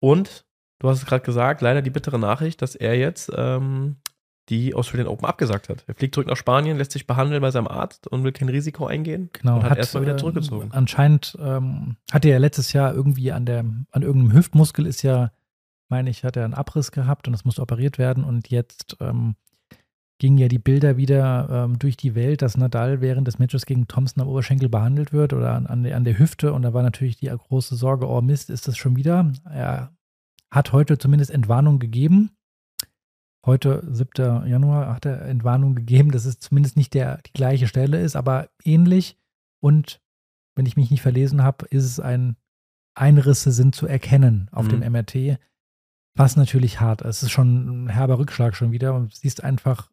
Und du hast es gerade gesagt, leider die bittere Nachricht, dass er jetzt ähm, die Australian Open abgesagt hat. Er fliegt zurück nach Spanien, lässt sich behandeln bei seinem Arzt und will kein Risiko eingehen. Genau, und hat erstmal wieder äh, zurückgezogen. Anscheinend ähm, hatte er letztes Jahr irgendwie an der, an irgendeinem Hüftmuskel ist ja, meine ich, hat er einen Abriss gehabt und das musste operiert werden und jetzt ähm, gingen ja die Bilder wieder ähm, durch die Welt, dass Nadal während des Matches gegen Thompson am Oberschenkel behandelt wird oder an, an, der, an der Hüfte und da war natürlich die große Sorge, oh Mist, ist das schon wieder? Er hat heute zumindest Entwarnung gegeben. Heute, 7. Januar, hat er Entwarnung gegeben, dass es zumindest nicht der, die gleiche Stelle ist, aber ähnlich. Und wenn ich mich nicht verlesen habe, ist es ein Einrisse sind zu erkennen auf Mhm. dem MRT, was natürlich hart ist. Es ist schon ein herber Rückschlag schon wieder. Und siehst einfach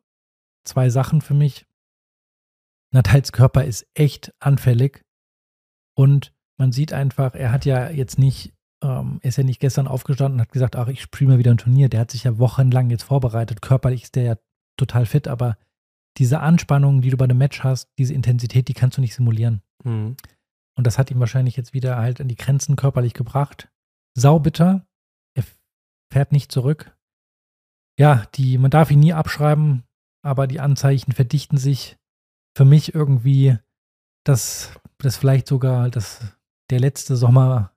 zwei Sachen für mich. Natals Körper ist echt anfällig. Und man sieht einfach, er hat ja jetzt nicht, ähm, ist ja nicht gestern aufgestanden und hat gesagt, ach, ich spiele mal wieder ein Turnier. Der hat sich ja wochenlang jetzt vorbereitet. Körperlich ist der ja total fit, aber diese Anspannung, die du bei einem Match hast, diese Intensität, die kannst du nicht simulieren. Mhm. Und das hat ihn wahrscheinlich jetzt wieder halt an die Grenzen körperlich gebracht. Saubitter. Fährt nicht zurück. Ja, die, man darf ihn nie abschreiben, aber die Anzeichen verdichten sich für mich irgendwie, dass das vielleicht sogar das, der letzte Sommer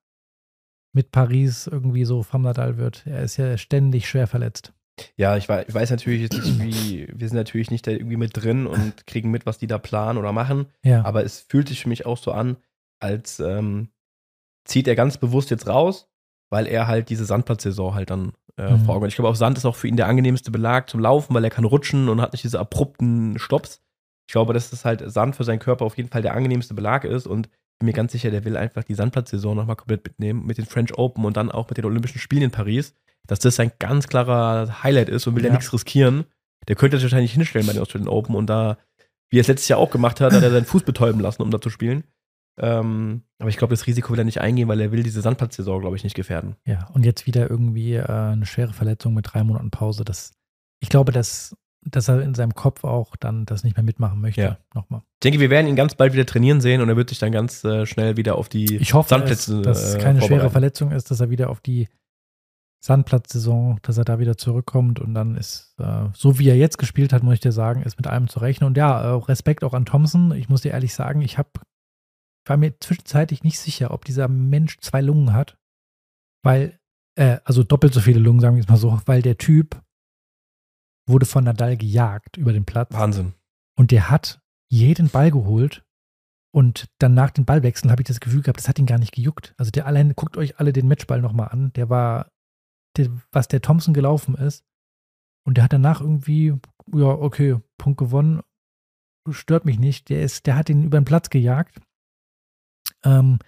mit Paris irgendwie so vom Nadal wird. Er ist ja ständig schwer verletzt. Ja, ich weiß, ich weiß natürlich jetzt nicht, wie, wir sind natürlich nicht da irgendwie mit drin und kriegen mit, was die da planen oder machen. Ja. Aber es fühlt sich für mich auch so an, als ähm, zieht er ganz bewusst jetzt raus, weil er halt diese Sandplatzsaison halt dann äh, Mhm. vor Augen hat. Ich glaube, auch Sand ist auch für ihn der angenehmste Belag zum Laufen, weil er kann rutschen und hat nicht diese abrupten Stopps. Ich glaube, dass das halt Sand für seinen Körper auf jeden Fall der angenehmste Belag ist und bin mir ganz sicher, der will einfach die Sandplatzsaison nochmal komplett mitnehmen mit den French Open und dann auch mit den Olympischen Spielen in Paris, dass das sein ganz klarer Highlight ist und will ja nichts riskieren. Der könnte sich wahrscheinlich hinstellen bei den Australian Open und da, wie er es letztes Jahr auch gemacht hat, hat er seinen Fuß betäuben lassen, um da zu spielen. Ähm, aber ich glaube, das Risiko will er nicht eingehen, weil er will diese Sandplatzsaison, glaube ich, nicht gefährden. Ja, und jetzt wieder irgendwie äh, eine schwere Verletzung mit drei Monaten Pause. Das, ich glaube, dass, dass er in seinem Kopf auch dann das nicht mehr mitmachen möchte. Ja. Nochmal. Ich denke, wir werden ihn ganz bald wieder trainieren sehen und er wird sich dann ganz äh, schnell wieder auf die Ich hoffe, es, Sandplätze dass es äh, keine schwere vorbereiten. Verletzung ist, dass er wieder auf die Sandplatzsaison, dass er da wieder zurückkommt und dann ist, äh, so wie er jetzt gespielt hat, muss ich dir sagen, ist mit allem zu rechnen. Und ja, äh, Respekt auch an Thompson. Ich muss dir ehrlich sagen, ich habe war mir zwischenzeitlich nicht sicher, ob dieser Mensch zwei Lungen hat, weil, äh, also doppelt so viele Lungen, sagen wir es mal so, weil der Typ wurde von Nadal gejagt über den Platz. Wahnsinn. Und der hat jeden Ball geholt. Und dann nach den Ballwechseln habe ich das Gefühl gehabt, das hat ihn gar nicht gejuckt. Also der allein, guckt euch alle den Matchball nochmal an. Der war, der, was der Thompson gelaufen ist. Und der hat danach irgendwie, ja, okay, Punkt gewonnen. Stört mich nicht. Der ist, der hat ihn über den Platz gejagt. Ähm,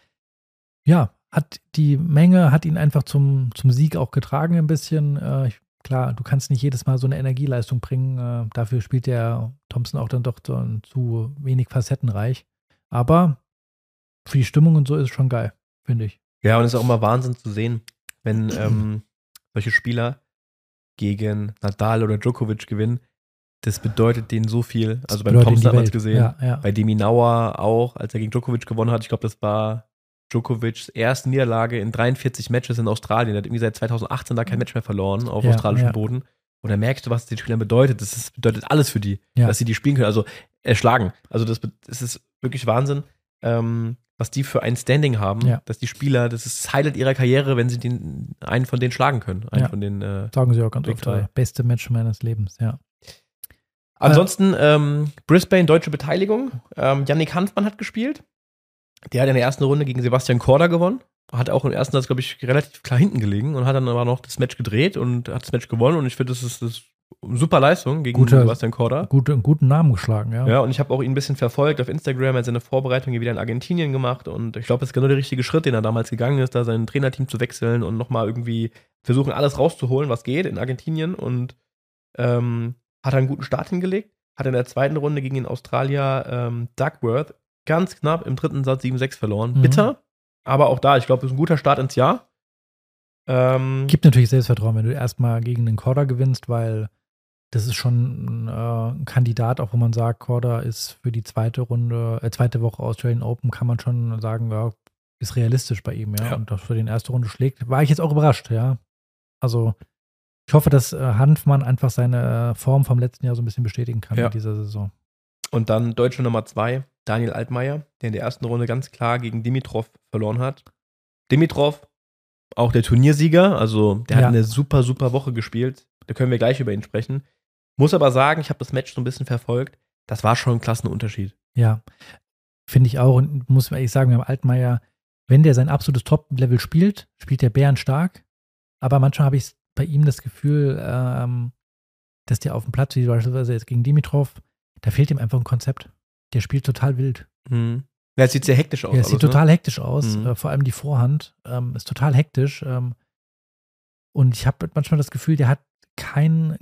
ja, hat die Menge, hat ihn einfach zum, zum Sieg auch getragen ein bisschen. Äh, ich, klar, du kannst nicht jedes Mal so eine Energieleistung bringen. Äh, dafür spielt der Thompson auch dann doch so, zu wenig facettenreich. Aber für die Stimmung und so ist es schon geil, finde ich. Ja, und es ist auch immer Wahnsinn zu sehen, wenn ähm, solche Spieler gegen Nadal oder Djokovic gewinnen. Das bedeutet denen so viel. Also beim Thompson hat man es gesehen. Ja, ja. Bei Demi Nauer auch, als er gegen Djokovic gewonnen hat. Ich glaube, das war Djokovics erste Niederlage in 43 Matches in Australien. Er hat irgendwie seit 2018 da kein Match mehr verloren auf Ja, australischem. Boden. Und da merkst du, was den Spielern bedeutet. Das ist, bedeutet alles für die, dass sie die spielen können. Also erschlagen. Also das, das ist wirklich Wahnsinn, ähm, was die für ein Standing haben. Ja. Dass die Spieler, das ist das Highlight ihrer Karriere, wenn sie den, einen von denen schlagen können. Einen von den äh, Sagen sie auch ganz oft, äh, beste Match meines Lebens, ja. Ansonsten ähm, Brisbane, deutsche Beteiligung. Ähm, Yannick Hanfmann hat gespielt. Der hat in der ersten Runde gegen Sebastian Korda gewonnen. Hat auch im ersten Satz, glaube ich, relativ klar hinten gelegen und hat dann aber noch das Match gedreht und hat das Match gewonnen. Und ich finde, das ist, das ist super Leistung gegen Guter- Sebastian Korda. Gute, guten Namen geschlagen, ja. Ja, und ich habe auch ihn ein bisschen verfolgt auf Instagram. Er hat seine Vorbereitung hier wieder in Argentinien gemacht. Und ich glaube, das ist genau der richtige Schritt, den er damals gegangen ist, da sein Trainerteam zu wechseln und nochmal irgendwie versuchen, alles rauszuholen, was geht in Argentinien. Und ähm, hat einen guten Start hingelegt. Hat in der zweiten Runde gegen den Australier ähm, Duckworth ganz knapp im dritten Satz 7-6 verloren. Mhm. Bitter. Aber auch da, ich glaube, das ist ein guter Start ins Jahr. Ähm, Gibt natürlich Selbstvertrauen, wenn du erstmal gegen den Korda gewinnst, weil das ist schon äh, ein Kandidat, auch wo man sagt, Korda ist für die zweite Runde, äh, zweite Woche Australian Open, kann man schon sagen, ja, ist realistisch bei ihm, ja. Ja. Und das für den erste Runde schlägt, war ich jetzt auch überrascht, ja. Also ich hoffe, dass äh, Hanfmann einfach seine äh, Form vom letzten Jahr so ein bisschen bestätigen kann Ja. in dieser Saison. Und dann Deutsche Nummer zwei, Daniel Altmaier, der in der ersten Runde ganz klar gegen Dimitrov verloren hat. Dimitrov, auch der Turniersieger, also der Ja. hat eine super, super Woche gespielt. Da können wir gleich über ihn sprechen. Muss aber sagen, ich habe das Match so ein bisschen verfolgt. Das war schon ein Klassenunterschied. Ja, finde ich auch. Und muss ehrlich sagen, beim Altmaier, wenn der sein absolutes Top-Level spielt, spielt der Bären stark. Aber manchmal habe ich bei ihm das Gefühl, ähm, dass der auf dem Platz, wie beispielsweise jetzt gegen Dimitrov, da fehlt ihm einfach ein Konzept. Der spielt total wild. Mhm. Ja, es sieht sehr hektisch aus. Ja, es sieht alles, ne? total hektisch aus. Mhm. Äh, vor allem die Vorhand ähm, ist total hektisch. Ähm, und ich habe manchmal das Gefühl, der hat kein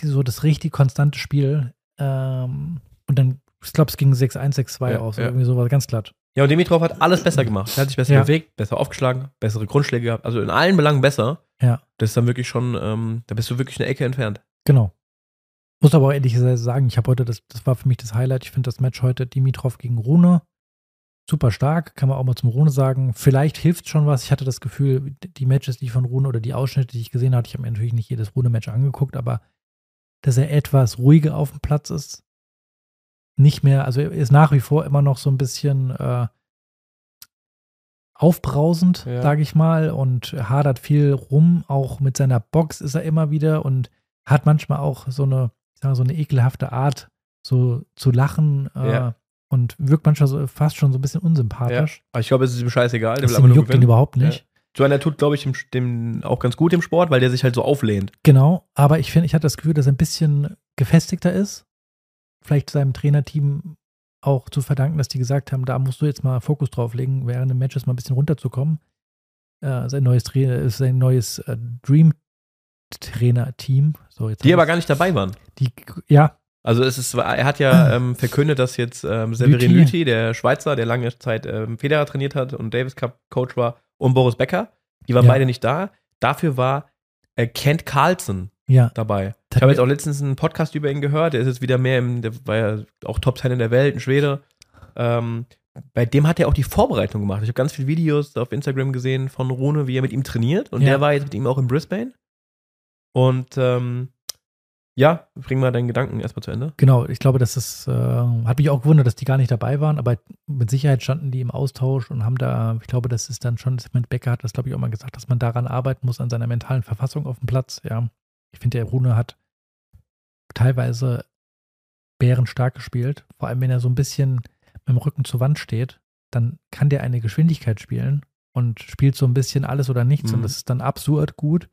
so das richtig konstante Spiel. Ähm, und dann, ich glaube, es ging 6-1, 6-2 Ja, aus. ja. Irgendwie sowas ganz glatt. Ja, und Dimitrov hat alles besser gemacht. Er hat sich besser Ja. bewegt, besser aufgeschlagen, bessere Grundschläge gehabt. Also in allen Belangen besser. Ja. Das ist dann wirklich schon, ähm, da bist du wirklich eine Ecke entfernt. Genau. Muss aber auch ehrlich sagen, ich habe heute, das, das war für mich das Highlight. Ich finde das Match heute Dimitrov gegen Rune super stark, kann man auch mal zum Rune sagen. Vielleicht hilft schon was. Ich hatte das Gefühl, die Matches, die ich von Rune oder die Ausschnitte, die ich gesehen habe, ich habe mir natürlich nicht jedes Rune-Match angeguckt, aber dass er etwas ruhiger auf dem Platz ist. Nicht mehr, also er ist nach wie vor immer noch so ein bisschen äh, aufbrausend, Ja. sage ich mal, und hadert viel rum. Auch mit seiner Box ist er immer wieder und hat manchmal auch so eine, ich sag mal, so eine ekelhafte Art, so zu lachen äh, Ja. und wirkt manchmal so fast schon so ein bisschen unsympathisch. Aber ich glaube, es ist ihm scheißegal. Der Das will aber nur juckt ihn gewinnen. überhaupt nicht. So einer tut, glaube ich, dem, dem auch ganz gut im Sport, weil der sich halt so auflehnt. Genau, aber ich finde, ich hatte das Gefühl, dass er ein bisschen gefestigter ist. Vielleicht seinem Trainerteam auch zu verdanken, dass die gesagt haben, da musst du jetzt mal Fokus drauf legen, während dem Matches mal ein bisschen runterzukommen. Äh, sein neues Trainer, sein neues äh, Dream-Trainer-Team. So, jetzt Die aber gar nicht dabei waren. Die, ja, Also es ist, er hat ja ähm, verkündet, dass jetzt ähm, Severin Lüthi. Lüthi, der Schweizer, der lange Zeit ähm, Federer trainiert hat und Davis Cup Coach war, und Boris Becker, die waren Ja. beide nicht da. Dafür war äh, Kent Carlson ja. dabei. Das Ich habe jetzt auch letztens einen Podcast über ihn gehört. Der ist jetzt wieder mehr im, der war ja auch Top 10 in der Welt, ein Schwede. Ähm, bei dem hat er auch die Vorbereitung gemacht. Ich habe ganz viele Videos auf Instagram gesehen von Rune, wie er mit ihm trainiert. Und Ja. der war jetzt mit ihm auch in Brisbane. Und ähm, ja, bring mal deinen Gedanken erstmal zu Ende. Genau, ich glaube, das ist, äh, hat mich auch gewundert, dass die gar nicht dabei waren, aber mit Sicherheit standen die im Austausch und haben da, ich glaube, das ist dann schon, Becker hat das, glaube ich, auch mal gesagt, dass man daran arbeiten muss, an seiner mentalen Verfassung auf dem Platz. Ja, ich finde, der Rune hat teilweise bärenstark gespielt, vor allem wenn er so ein bisschen mit dem Rücken zur Wand steht, dann kann der eine Geschwindigkeit spielen und spielt so ein bisschen alles oder nichts Mhm. und das ist dann absurd gut.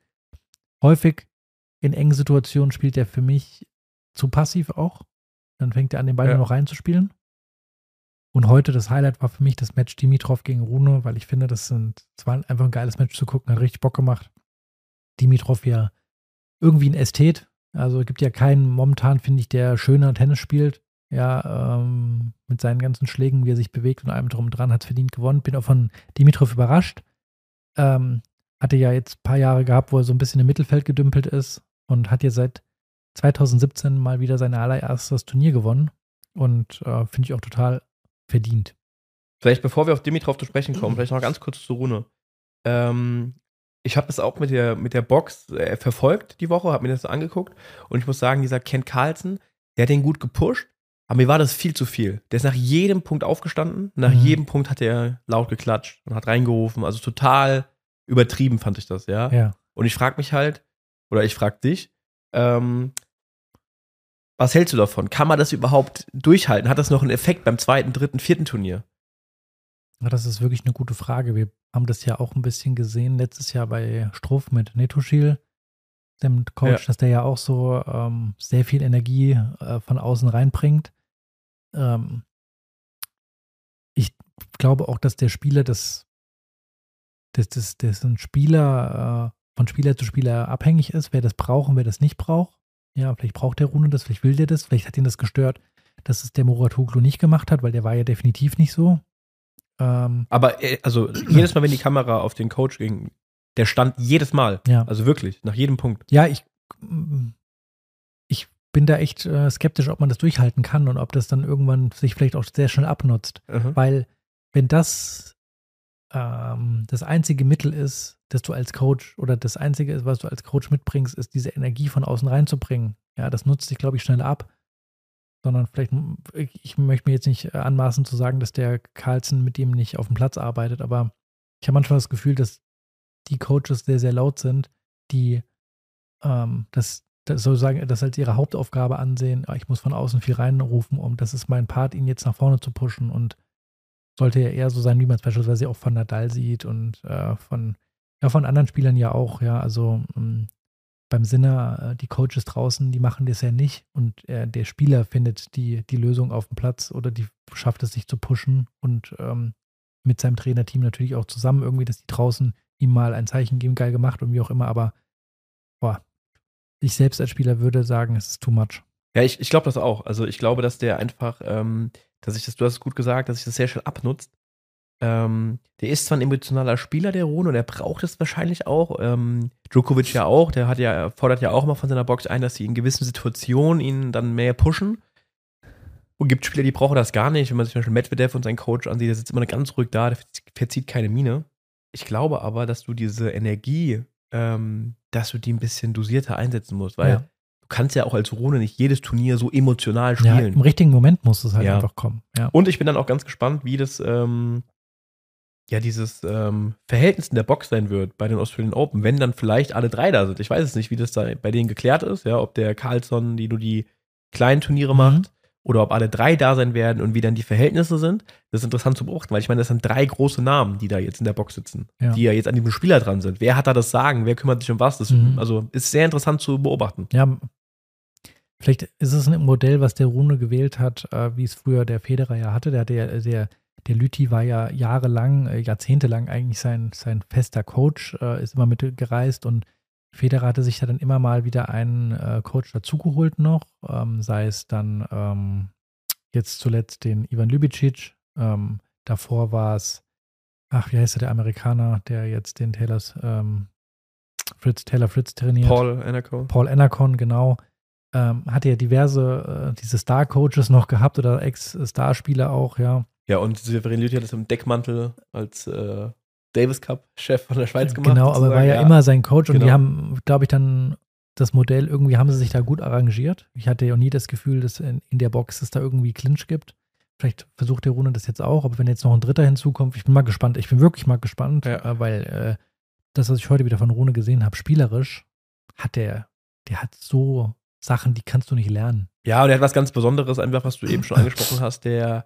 Häufig in engen Situationen spielt er für mich zu passiv auch. Dann fängt er an, den Ball Ja. noch reinzuspielen. Und heute das Highlight war für mich das Match Dimitrov gegen Rune, weil ich finde, das sind, es war einfach ein geiles Match zu gucken, hat richtig Bock gemacht. Dimitrov ja irgendwie ein Ästhet. Also gibt ja keinen momentan, finde ich, der schöner Tennis spielt. Ja, ähm, mit seinen ganzen Schlägen, wie er sich bewegt und allem drum und dran, hat es verdient gewonnen. Bin auch von Dimitrov überrascht. Ähm, hatte ja jetzt ein paar Jahre gehabt, wo er so ein bisschen im Mittelfeld gedümpelt ist und hat ja seit 2017 mal wieder sein allererstes Turnier gewonnen. Und äh, finde ich auch total verdient. Vielleicht bevor wir auf Dimitrov zu sprechen kommen, vielleicht noch ganz kurz zu Rune. Ähm, ich habe das auch mit der, mit der Box äh, verfolgt die Woche, habe mir das so angeguckt und ich muss sagen, dieser Ken Carlson, der hat den gut gepusht, aber mir war das viel zu viel. Der ist nach jedem Punkt aufgestanden, nach Mhm. jedem Punkt hat er laut geklatscht und hat reingerufen, also total übertrieben fand ich das, ja. Ja. Und ich frage mich halt, oder ich frage dich, ähm, was hältst du davon? Kann man das überhaupt durchhalten? Hat das noch einen Effekt beim zweiten, dritten, vierten Turnier? Das ist wirklich eine gute Frage. Wir haben das ja auch ein bisschen gesehen letztes Jahr bei Struff mit Netoschil, dem Coach, Ja. dass der ja auch so ähm, sehr viel Energie äh, von außen reinbringt. Ähm, ich glaube auch, dass der Spieler das, dass, dass, dass ein Spieler äh, von Spieler zu Spieler abhängig ist, wer das braucht und wer das nicht braucht. Ja, vielleicht braucht der Rune das, vielleicht will der das, vielleicht hat ihn das gestört, dass es der Muratoglu nicht gemacht hat, weil der war ja definitiv nicht so. Ähm, Aber äh, also jedes Mal, wenn die Kamera auf den Coach ging, der stand jedes Mal. Ja. Also wirklich, nach jedem Punkt. Ja, ich, mm, ich bin da echt äh, skeptisch, ob man das durchhalten kann und ob das dann irgendwann sich vielleicht auch sehr schnell abnutzt. Mhm. Weil, wenn das ähm, das einzige Mittel ist, das du als Coach oder das einzige ist, was du als Coach mitbringst, ist diese Energie von außen reinzubringen. Ja, das nutzt sich, glaube ich, schnell ab. Sondern vielleicht, ich, möchte mir jetzt nicht äh, anmaßen zu sagen, dass der Carlson mit ihm nicht auf dem Platz arbeitet, aber ich habe manchmal das Gefühl, dass die Coaches sehr, sehr laut sind, die ähm, das, das sozusagen das als ihre Hauptaufgabe ansehen. Ah, Ich muss von außen viel reinrufen, um das ist mein Part, ihn jetzt nach vorne zu pushen und sollte ja eher so sein, wie man es beispielsweise auch von Nadal sieht und äh, von, ja, von anderen Spielern ja auch, ja, also ähm, beim Sinner, äh, die Coaches draußen, die machen das ja nicht und äh, der Spieler findet die, die Lösung auf dem Platz oder die schafft es sich zu pushen und ähm, mit seinem Trainerteam natürlich auch zusammen irgendwie, dass die draußen ihm mal ein Zeichen geben, geil gemacht und wie auch immer, aber boah, ich selbst als Spieler würde sagen, es ist too much. Ja, ich, ich glaube das auch. Also ich glaube, dass der einfach, ähm, dass ich das, du hast es gut gesagt, dass sich das sehr schnell abnutzt. Ähm, der ist zwar ein emotionaler Spieler, der Rune, und er braucht es wahrscheinlich auch. Ähm, Djokovic ja auch, der hat ja, fordert ja auch mal von seiner Box ein, dass sie in gewissen Situationen ihn dann mehr pushen. Und gibt Spieler, die brauchen das gar nicht. Wenn man sich zum Beispiel Medvedev und seinen Coach ansieht, der sitzt immer ganz ruhig da, der verzieht keine Miene. Ich glaube aber, dass du diese Energie, ähm, dass du die ein bisschen dosierter einsetzen musst, weil ja. du kannst ja auch als Rune nicht jedes Turnier so emotional ja, spielen. im richtigen Moment muss es halt Ja. einfach kommen. Ja. Und ich bin dann auch ganz gespannt, wie das, ähm, ja dieses ähm, Verhältnis in der Box sein wird bei den Australian Open, wenn dann vielleicht alle drei da sind. Ich weiß es nicht, wie das da bei denen geklärt ist, ja, ob der Carlson, die nur die kleinen Turniere mhm. macht, oder ob alle drei da sein werden und wie dann die Verhältnisse sind. Das ist interessant zu beobachten, weil ich meine, das sind drei große Namen, die da jetzt in der Box sitzen, ja. die ja jetzt an diesem Spieler dran sind. Wer hat da das Sagen? Wer kümmert sich um was? Das mhm. also ist sehr interessant zu beobachten. Ja, vielleicht ist es ein Modell, was der Rune gewählt hat, äh, wie es früher der Federer ja hatte. Der hatte ja, der, der Lüthi war ja jahrelang, äh, jahrzehntelang eigentlich sein, sein fester Coach, äh, ist immer mitgereist und Federer hatte sich ja dann immer mal wieder einen äh, Coach dazugeholt noch, ähm, sei es dann ähm, jetzt zuletzt den Ivan Lubicic, ähm, davor war es, ach, wie heißt der, der Amerikaner, der jetzt den Taylors, ähm, Fritz, Taylor Fritz trainiert. Paul Anacon. Paul Anacon, genau. Ähm, hatte ja diverse, äh, diese Star-Coaches noch gehabt oder Ex-Starspieler auch, ja. Ja, und Severin Lüthi hat das im Deckmantel als äh, Davis Cup-Chef von der Schweiz gemacht. Genau, aber war ja, ja, immer sein Coach und genau. die haben, glaube ich, dann das Modell, irgendwie haben sie sich da gut arrangiert. Ich hatte ja nie das Gefühl, dass in, in der Box es da irgendwie Clinch gibt. Vielleicht versucht der Rune das jetzt auch, aber wenn jetzt noch ein Dritter hinzukommt, ich bin mal gespannt. Ich bin wirklich mal gespannt, ja. äh, weil äh, das, was ich heute wieder von Rune gesehen habe, spielerisch, hat der, der hat so Sachen, die kannst du nicht lernen. Ja, und er hat was ganz Besonderes, einfach, was du eben schon angesprochen hast, der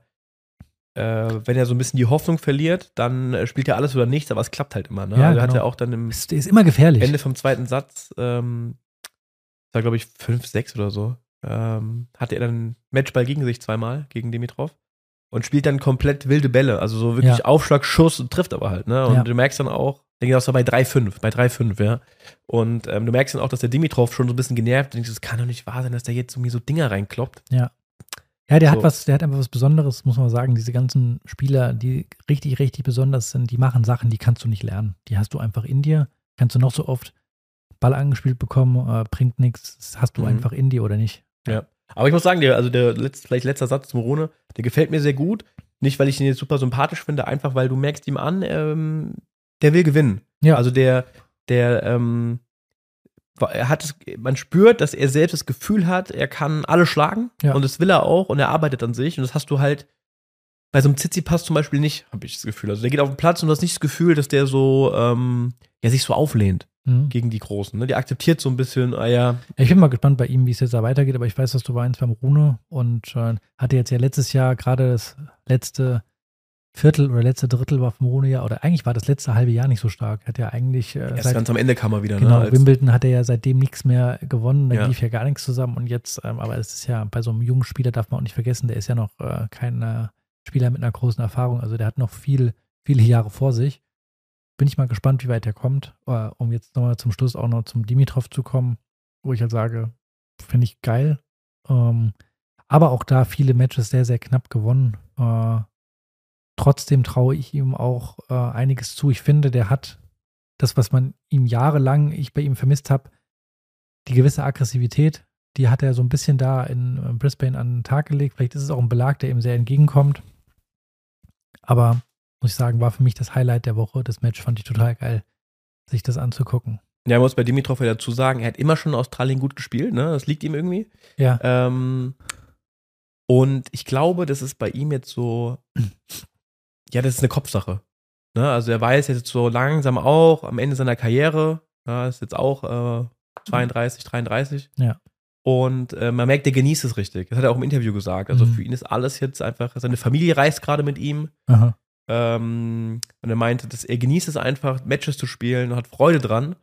wenn er so ein bisschen die Hoffnung verliert, dann äh, spielt er alles oder nichts, aber es klappt halt immer. Ne? Ja, also genau. hat er auch dann im ist, ist immer gefährlich. Ende vom zweiten Satz, ähm, war glaube ich 5, 6 oder so, ähm, hatte er dann Matchball gegen sich zweimal, gegen Dimitrov. Und spielt dann komplett wilde Bälle, also so wirklich ja. Aufschlag, Schuss und trifft aber halt. Ne? Und ja. du merkst dann auch, denke, das war bei 3-5, bei 3-5, ja. Und ähm, du merkst dann auch, dass der Dimitrov schon so ein bisschen genervt ist. Das kann doch nicht wahr sein, dass der jetzt irgendwie so Dinger reinkloppt. Ja. Ja, der so. hat was, der hat einfach was Besonderes, muss man sagen. Diese ganzen Spieler, die richtig, richtig besonders sind, die machen Sachen, die kannst du nicht lernen. Die hast du einfach in dir. Kannst du noch so oft Ball angespielt bekommen, äh, bringt nichts. Hast du mhm. einfach in dir oder nicht. Ja. Aber ich muss sagen, der, also der letzte, vielleicht letzter Satz zum Rune, der gefällt mir sehr gut. Nicht, weil ich ihn jetzt super sympathisch finde, einfach weil du merkst ihm an, ähm, der will gewinnen. Ja. Also der, der, ähm, er hat es, man spürt, dass er selbst das Gefühl hat, er kann alle schlagen ja. und das will er auch und er arbeitet an sich und das hast du halt bei so einem Tsitsipas zum Beispiel nicht, habe ich das Gefühl. Also der geht auf den Platz und du hast nicht das Gefühl, dass der so, ähm, ja, sich so auflehnt mhm. gegen die Großen. Ne? Der akzeptiert so ein bisschen, ah ja. Ich bin mal gespannt bei ihm, wie es jetzt da weitergeht, aber ich weiß, dass du weinst beim Rune und äh, hatte jetzt ja letztes Jahr gerade das letzte Viertel oder letzte Drittel war vom Rune ja, oder eigentlich war das letzte halbe Jahr nicht so stark. Hat ja eigentlich. Äh, Erst seit, ganz am Ende kam er wieder, genau, ne? Wimbledon hat er ja seitdem nichts mehr gewonnen, da ja. lief ja gar nichts zusammen und jetzt, ähm, aber es ist ja bei so einem jungen Spieler darf man auch nicht vergessen, der ist ja noch äh, kein äh, Spieler mit einer großen Erfahrung, also der hat noch viel, viele Jahre vor sich. Bin ich mal gespannt, wie weit er kommt, äh, um jetzt nochmal zum Schluss auch noch zum Dimitrov zu kommen, wo ich halt sage, finde ich geil. Ähm, aber auch da viele Matches sehr, sehr knapp gewonnen. Äh, Trotzdem traue ich ihm auch äh, einiges zu. Ich finde, der hat das, was man ihm jahrelang, ich bei ihm vermisst habe, die gewisse Aggressivität, die hat er so ein bisschen da in äh, Brisbane an den Tag gelegt. Vielleicht ist es auch ein Belag, der ihm sehr entgegenkommt. Aber muss ich sagen, war für mich das Highlight der Woche. Das Match fand ich total geil, sich das anzugucken. Ja, man muss bei Dimitrov ja dazu sagen, er hat immer schon in Australien gut gespielt, ne? Das liegt ihm irgendwie. Ja. Ähm, und ich glaube, das ist bei ihm jetzt so ja, das ist eine Kopfsache. Ne? Also er weiß jetzt so langsam auch am Ende seiner Karriere, ja, ist jetzt auch äh, 32, 33. Ja. Und äh, man merkt, der genießt es richtig. Das hat er auch im Interview gesagt. Also mhm. für ihn ist alles jetzt einfach, seine Familie reist gerade mit ihm. Ähm, und er meinte, dass er genießt es einfach, Matches zu spielen und hat Freude dran.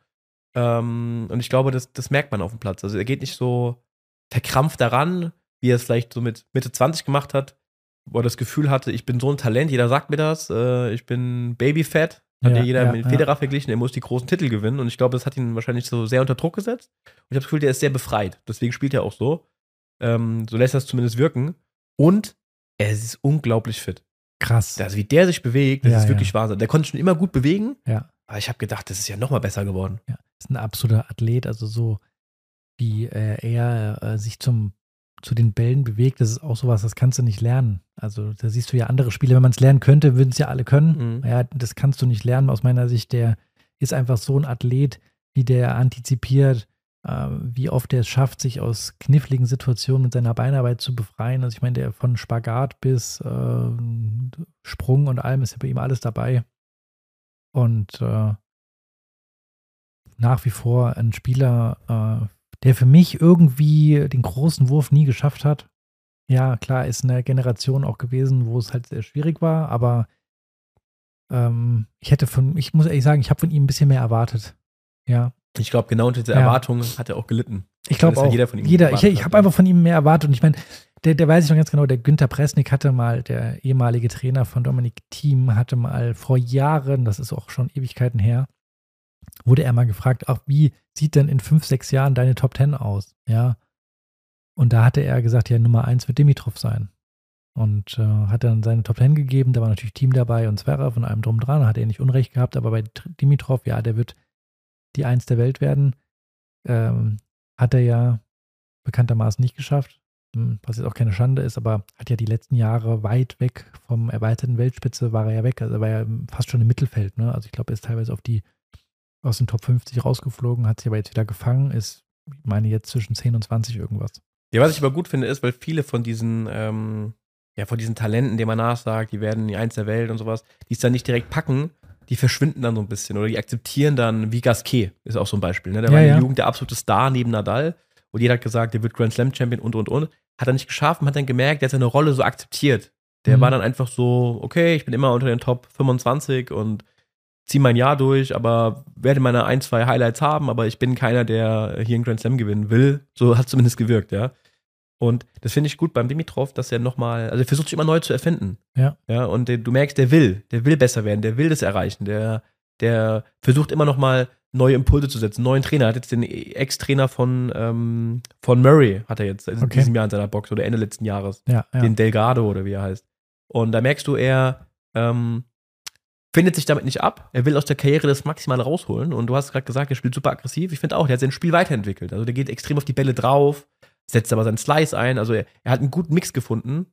Ähm, und ich glaube, das, das merkt man auf dem Platz. Also er geht nicht so verkrampft daran, wie er es vielleicht so mit Mitte 20 gemacht hat, wo er das Gefühl hatte, ich bin so ein Talent, jeder sagt mir das, äh, ich bin Babyfett, hat ja, ja jeder ja, mit Federer ja. verglichen, er muss die großen Titel gewinnen und ich glaube, das hat ihn wahrscheinlich so sehr unter Druck gesetzt und ich habe das Gefühl, der ist sehr befreit, deswegen spielt er auch so, ähm, so lässt er es zumindest wirken und er ist unglaublich fit. Krass. Also wie der sich bewegt, das ist wirklich Wahnsinn. Der konnte schon immer gut bewegen, ja. aber ich habe gedacht, das ist ja noch mal besser geworden. Ja, ist ein absoluter Athlet, also so wie äh, er äh, sich zum zu den Bällen bewegt, das ist auch sowas, das kannst du nicht lernen. Also da siehst du ja andere Spiele, wenn man es lernen könnte, würden es ja alle können. Mhm. Ja, das kannst du nicht lernen. Aus meiner Sicht, der ist einfach so ein Athlet, wie der antizipiert, äh, wie oft er es schafft, sich aus kniffligen Situationen mit seiner Beinarbeit zu befreien. Also ich meine, der von Spagat bis äh, Sprung und allem ist ja bei ihm alles dabei. Und äh, nach wie vor ein Spieler, äh, der für mich irgendwie den großen Wurf nie geschafft hat. Ja, klar, ist eine Generation auch gewesen, wo es halt sehr schwierig war, aber ähm, ich hätte von, ich muss ehrlich sagen, ich habe von ihm ein bisschen mehr erwartet. Ja. Ich glaube, genau unter dieser Ja. Erwartung hat er auch gelitten. Ich glaube hat auch. jeder von ihm jeder ich ich habe einfach von ihm mehr erwartet. Und ich meine, der, der weiß ich noch ganz genau, der Günther Presnick hatte mal, der ehemalige Trainer von Dominik Thiem, hatte mal vor Jahren, das ist auch schon Ewigkeiten her, wurde er mal gefragt, ach, wie sieht denn in fünf, sechs Jahren deine Top Ten aus? Ja. Und da hatte er gesagt, ja, Nummer eins wird Dimitrov sein. Und äh, hat dann seine Top Ten gegeben, da war natürlich Team dabei und Zverev von allem drum dran, hat er nicht Unrecht gehabt, aber bei Tr- Dimitrov, ja, der wird die Eins der Welt werden. Ähm, hat er ja bekanntermaßen nicht geschafft, Hm, was jetzt auch keine Schande ist, aber hat ja die letzten Jahre weit weg vom erweiterten Weltspitze war er ja weg. Also er war ja fast schon im Mittelfeld. Ne? Also ich glaube, er ist teilweise auf die aus den Top 50 rausgeflogen, hat sich aber jetzt wieder gefangen, ist, ich meine, jetzt zwischen 10 und 20 irgendwas. Ja, was ich aber gut finde, ist, weil viele von diesen, ähm, ja, von diesen Talenten, denen man nachsagt, die werden die Eins der Welt und sowas, die es dann nicht direkt packen, die verschwinden dann so ein bisschen oder die akzeptieren dann, wie Gasquet ist auch so ein Beispiel. Ne? Der Ja, war in der ja. Jugend der absolute Star neben Nadal und jeder hat gesagt, der wird Grand Slam Champion und und und. Hat er nicht geschafft und hat dann gemerkt, der hat seine Rolle so akzeptiert. Der Mhm. war dann einfach so, okay, ich bin immer unter den Top 25 und ziehe mein Jahr durch, aber werde meine ein, zwei Highlights haben, aber ich bin keiner, der hier einen Grand Slam gewinnen will. So hat zumindest gewirkt, ja. Und das finde ich gut beim Dimitrov, dass er nochmal, also er versucht sich immer neu zu erfinden. Ja. Ja, und der, du merkst, der will, der will besser werden, der will das erreichen, der, der versucht immer nochmal neue Impulse zu setzen, neuen Trainer. Er hat jetzt den Ex-Trainer von, ähm, von Murray, hat er jetzt in Okay. diesem Jahr in seiner Box oder Ende letzten Jahres Ja, ja. den Delgado oder wie er heißt. Und da merkst du, er ähm, findet sich damit nicht ab. Er will aus der Karriere das Maximale rausholen. Und du hast gerade gesagt, er spielt super aggressiv. Ich finde auch, der hat sein Spiel weiterentwickelt. Also der geht extrem auf die Bälle drauf, setzt aber seinen Slice ein. Also er, er hat einen guten Mix gefunden.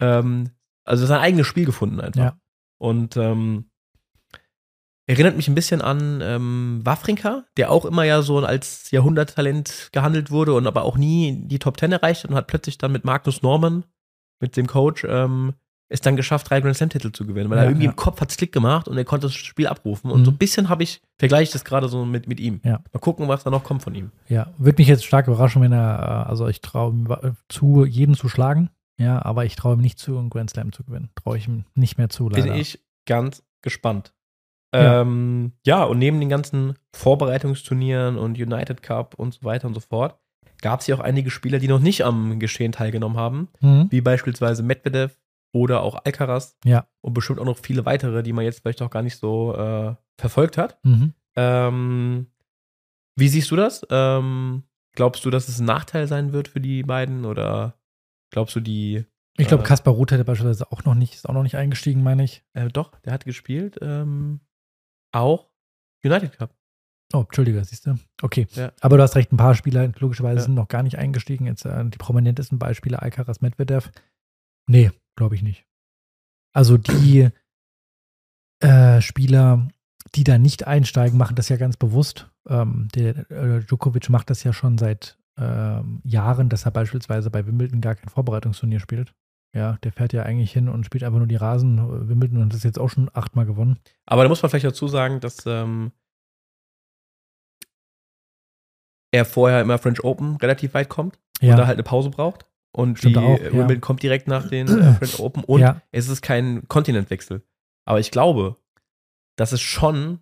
Ähm, also sein eigenes Spiel gefunden einfach. Ja. Und ähm, erinnert mich ein bisschen an ähm, Wawrinka, der auch immer ja so als Jahrhunderttalent gehandelt wurde und aber auch nie die Top Ten erreicht hat und hat plötzlich dann mit Magnus Norman, mit dem Coach, ähm, es dann geschafft, drei Grand Slam-Titel zu gewinnen, weil Ja, er irgendwie ja. im Kopf hat Klick gemacht und er konnte das Spiel abrufen. Und Mhm. so ein bisschen habe ich, vergleiche ich das gerade so mit, mit ihm. Ja. Mal gucken, was da noch kommt von ihm. Ja, würde mich jetzt stark überraschen, wenn er, äh, also ich traue ihm zu, jeden zu schlagen. Ja, aber ich traue ihm nicht zu, einen Grand Slam zu gewinnen. Traue ich ihm nicht mehr zu, leider. Bin ich ganz gespannt. Ja. Ähm, ja, und neben den ganzen Vorbereitungsturnieren und United Cup und so weiter und so fort, gab es ja auch einige Spieler, die noch nicht am Geschehen teilgenommen haben, Mhm. wie beispielsweise Medvedev oder auch Alcaraz Ja. und bestimmt auch noch viele weitere, die man jetzt vielleicht auch gar nicht so äh, verfolgt hat. Mhm. Ähm, wie siehst du das? Ähm, glaubst du, dass es ein Nachteil sein wird für die beiden oder glaubst du, die Ich glaube, Äh, Kaspar Ruth hätte beispielsweise auch noch nicht, ist auch noch nicht eingestiegen, meine ich. äh, doch, der hat gespielt, ähm, auch United Cup. Oh, Entschuldige, siehst du? Okay. Ja. Aber du hast recht, ein paar Spieler logischerweise Ja. sind noch gar nicht eingestiegen. Jetzt äh, die prominentesten Beispiele, Alcaraz Medvedev. Nee, glaube ich nicht. Also die äh, Spieler, die da nicht einsteigen, machen das ja ganz bewusst. Ähm, der äh, Djokovic macht das ja schon seit ähm, Jahren, dass er beispielsweise bei Wimbledon gar kein Vorbereitungsturnier spielt. Ja, der fährt ja eigentlich hin und spielt einfach nur die Rasen äh, Wimbledon und das ist jetzt auch schon achtmal gewonnen. Aber da muss man vielleicht dazu sagen, dass ähm, er vorher immer French Open relativ weit kommt Ja, und da halt eine Pause braucht. Und Stimmt die auch, äh, ja. Wimbledon kommt direkt nach den äh, French Open und ja, es ist kein Kontinentwechsel. Aber ich glaube, dass es schon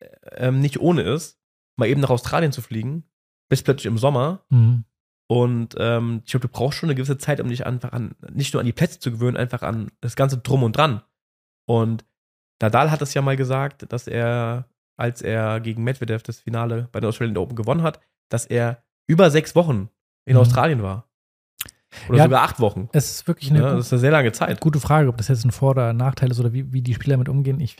äh, ähm, nicht ohne ist, mal eben nach Australien zu fliegen, bis plötzlich im Sommer. mhm. Und ähm, ich glaube, du brauchst schon eine gewisse Zeit, um dich einfach an, nicht nur an die Plätze zu gewöhnen, einfach an das ganze Drum und Dran. Und Nadal hat es ja mal gesagt, dass er, als er gegen Medvedev das Finale bei der Australian Open gewonnen hat, dass er über sechs Wochen in Mhm. Australien war. Oder Ja, sogar acht Wochen. es ist wirklich eine Ja, das ist eine sehr lange Zeit. gute Frage, ob das jetzt ein Vor- oder Nachteil ist oder wie, wie die Spieler damit umgehen. Ich,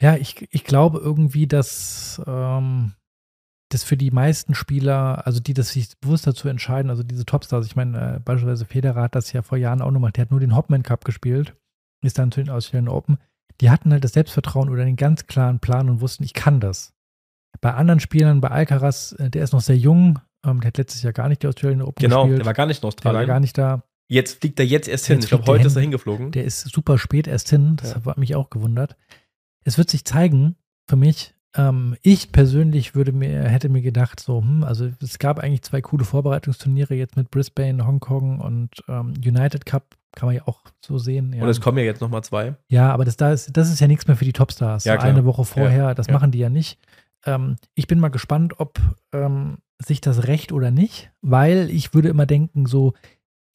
ja, ich, ich glaube irgendwie, dass ähm, das für die meisten Spieler, also die das sich bewusst dazu entscheiden, also diese Topstars, ich meine, äh, beispielsweise Federer hat das ja vor Jahren auch gemacht, der hat nur den Hopman Cup gespielt, ist dann zu den Australian Open. Die hatten halt das Selbstvertrauen oder einen ganz klaren Plan und wussten, ich kann das. Bei anderen Spielern, bei Alcaraz, äh, der ist noch sehr jung, ähm, der hat letztes Jahr gar nicht die Australian Open Genau, gespielt. der war gar nicht in der war Australien. gar nicht da. Jetzt fliegt er jetzt erst hin. Jetzt ich glaube, heute hin. ist er hingeflogen. Der ist super spät erst hin. Das Ja. hat mich auch gewundert. es wird sich zeigen, für mich. Ähm, ich persönlich würde mir, hätte mir gedacht, so, hm, also es gab eigentlich zwei coole Vorbereitungsturniere jetzt mit Brisbane, Hongkong und ähm, United Cup. Kann man ja auch so sehen. Ja. Und es kommen ja jetzt nochmal zwei. Ja, aber das, da ist, das ist ja nichts mehr für die Topstars. Ja, so eine Woche vorher, das ja. machen die ja nicht. Ähm, ich bin mal gespannt, ob ähm, sich das recht oder nicht, weil ich würde immer denken, so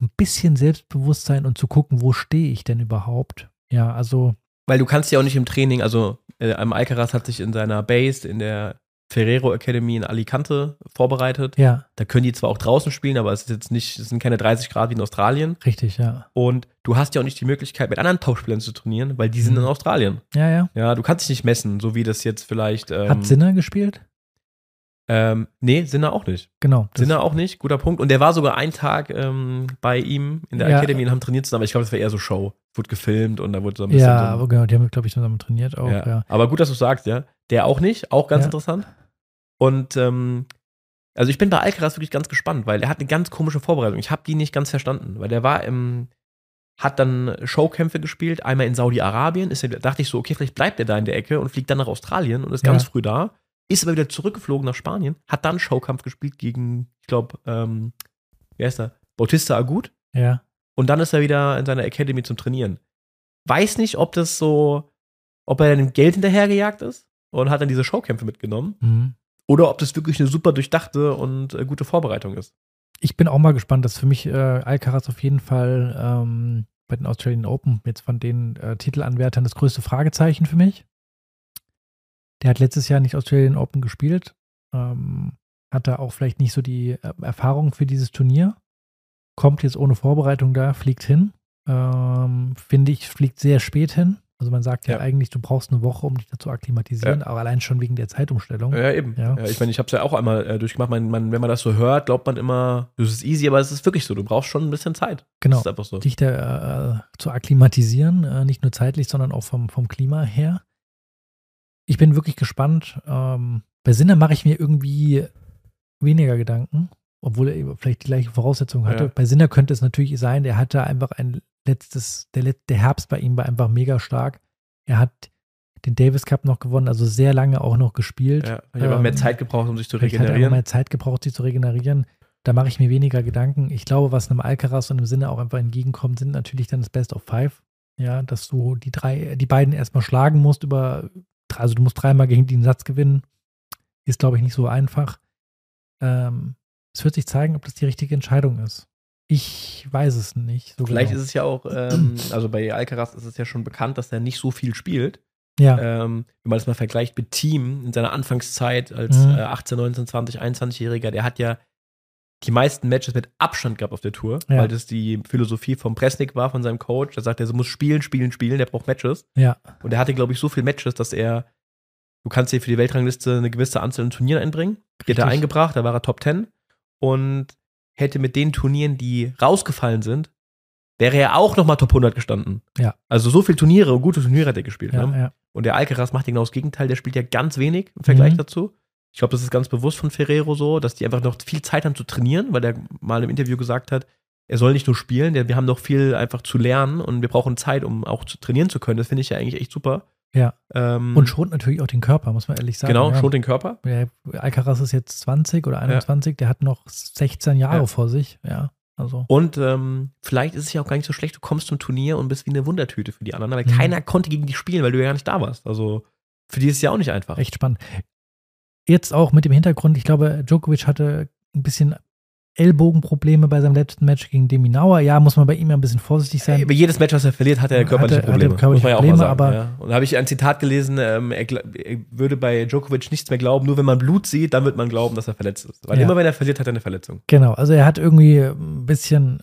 ein bisschen Selbstbewusstsein und zu gucken, wo stehe ich denn überhaupt. Ja, also Weil du kannst ja auch nicht im Training, also äh, Alcaraz hat sich in seiner Base in der Ferrero Academy in Alicante vorbereitet. ja, Da können die zwar auch draußen spielen, aber es ist jetzt nicht, es sind keine 30 Grad wie in Australien. richtig, ja. Und du hast ja auch nicht die Möglichkeit, mit anderen Topspielern zu trainieren, weil die sind Mhm. in Australien. Ja, ja. Ja, du kannst dich nicht messen, so wie das jetzt vielleicht. Ähm, Hat Sinner gespielt? Ähm, nee, Sinner auch nicht. Genau. Sinner auch nicht, guter Punkt. Und der war sogar einen Tag ähm, bei ihm in der Ja. Academy und haben trainiert zusammen. Aber ich glaube, das war eher so Show. Wurde gefilmt und da wurde so ein bisschen. Ja, so aber genau, die haben, glaube ich, zusammen trainiert auch, ja. ja. Aber gut, dass du sagst, ja. Der auch nicht, auch ganz Ja. interessant. Und ähm, also ich bin bei Alcaraz wirklich ganz gespannt, weil er hat eine ganz komische Vorbereitung. Ich habe die nicht ganz verstanden, weil der war im, hat dann Showkämpfe gespielt, einmal in Saudi-Arabien. Ist ja- dachte ich so, okay, vielleicht bleibt er da in der Ecke und fliegt dann nach Australien und ist Ja. ganz früh da. Ist aber wieder zurückgeflogen nach Spanien, hat dann Showkampf gespielt gegen, ich glaube, ähm, wie heißt er? Bautista Agut. Ja. Und dann ist er wieder in seiner Academy zum Trainieren. Weiß nicht, ob das so, ob er dem Geld hinterhergejagt ist und hat dann diese Showkämpfe mitgenommen. Mhm. Oder ob das wirklich eine super durchdachte und äh, gute Vorbereitung ist. Ich bin auch mal gespannt, dass für mich äh, Alcaraz auf jeden Fall ähm, bei den Australian Open jetzt von den äh, Titelanwärtern das größte Fragezeichen für mich. Der hat letztes Jahr nicht Australian Open gespielt. Ähm, hat da auch vielleicht nicht so die äh, Erfahrung für dieses Turnier. Kommt jetzt ohne Vorbereitung da, fliegt hin. Ähm, Finde ich, fliegt sehr spät hin. Also man sagt ja, Ja. eigentlich, du brauchst eine Woche, um dich dazu akklimatisieren, aber allein schon wegen der Zeitumstellung. Ja, eben. Ja. Ja. ich meine, ich habe es ja auch einmal äh, durchgemacht. Man, man, wenn man das so hört, glaubt man immer, das ist easy, aber es ist wirklich so. Du brauchst schon ein bisschen Zeit. Genau. Das ist einfach so. dich da äh, zu akklimatisieren, äh, nicht nur zeitlich, sondern auch vom, vom Klima her. Ich bin wirklich gespannt. Ähm, bei Sinner mache ich mir irgendwie weniger Gedanken, obwohl er vielleicht die gleiche Voraussetzung hatte. Ja. Bei Sinner könnte es natürlich sein, der hatte einfach ein letztes, der, der Herbst bei ihm war einfach mega stark. Er hat den Davis Cup noch gewonnen, also sehr lange auch noch gespielt. Ja, ich habe auch mehr Ähm, Zeit gebraucht, um sich zu Vielleicht hat er einfach regenerieren. mehr Zeit gebraucht, sich zu regenerieren. Da mache ich mir weniger Gedanken. Ich glaube, was einem Alcaraz und im Sinne auch einfach entgegenkommt, sind natürlich dann das Best of Five. Ja, dass du die drei, die beiden erstmal schlagen musst über, also du musst dreimal gegen den Satz gewinnen. Ist, glaube ich, nicht so einfach. Ähm, es wird sich zeigen, ob das die richtige Entscheidung ist. Ich weiß es nicht. So Vielleicht genau. ist es ja auch, ähm, also bei Alcaraz ist es ja schon bekannt, dass er nicht so viel spielt. ja, Ähm, wenn man das mal vergleicht mit Team in seiner Anfangszeit als Mhm. äh, 18, 19, 20, 21-Jähriger, der hat ja die meisten Matches mit Abstand gehabt auf der Tour, Ja. weil das die Philosophie vom Presnik war, von seinem Coach. Der sagt, er muss spielen, spielen, spielen, der braucht Matches. ja, Und er hatte, glaube ich, so viele Matches, dass er, du kannst dir für die Weltrangliste eine gewisse Anzahl an Turnieren einbringen. Die hat er Richtig. eingebracht, da war er Top 10 und hätte mit den Turnieren, die rausgefallen sind, wäre er auch nochmal Top 100 gestanden. Ja. Also so viele Turniere und gute Turniere hat er gespielt. ja, ne? ja. Und der Alcaraz macht genau das Gegenteil, der spielt ja ganz wenig im Vergleich Mhm. dazu. Ich glaube, das ist ganz bewusst von Ferrero so, dass die einfach noch viel Zeit haben zu trainieren, weil der mal im Interview gesagt hat, er soll nicht nur spielen, der, wir haben noch viel einfach zu lernen und wir brauchen Zeit, um auch zu trainieren zu können. Das finde ich ja eigentlich echt super. Ja. Ähm, Und schont natürlich auch den Körper, muss man ehrlich sagen. genau, ja. schont den Körper. Der Alcaraz ist jetzt 20 oder 21, der hat noch 16 Jahre Ja. vor sich. Ja, also. Und ähm, vielleicht ist es ja auch gar nicht so schlecht, du kommst zum Turnier und bist wie eine Wundertüte für die anderen, weil Mhm. keiner konnte gegen dich spielen, weil du ja gar nicht da warst. Also für die ist es ja auch nicht einfach. Echt spannend. Jetzt auch mit dem Hintergrund, ich glaube, Djokovic hatte ein bisschen Ellbogenprobleme bei seinem letzten Match gegen Deminauer. Ja, muss man bei ihm ja ein bisschen vorsichtig sein. Über jedes Match, was er verliert, hat er körperliche er- hat er Probleme. körperliche muss man ja auch mal sagen. aber- ja. Und da habe ich ein Zitat gelesen, ähm, er, er würde bei Djokovic nichts mehr glauben, nur wenn man Blut sieht, dann wird man glauben, dass er verletzt ist. Weil Ja. immer wenn er verliert, hat er eine Verletzung. Genau, also er hat irgendwie ein bisschen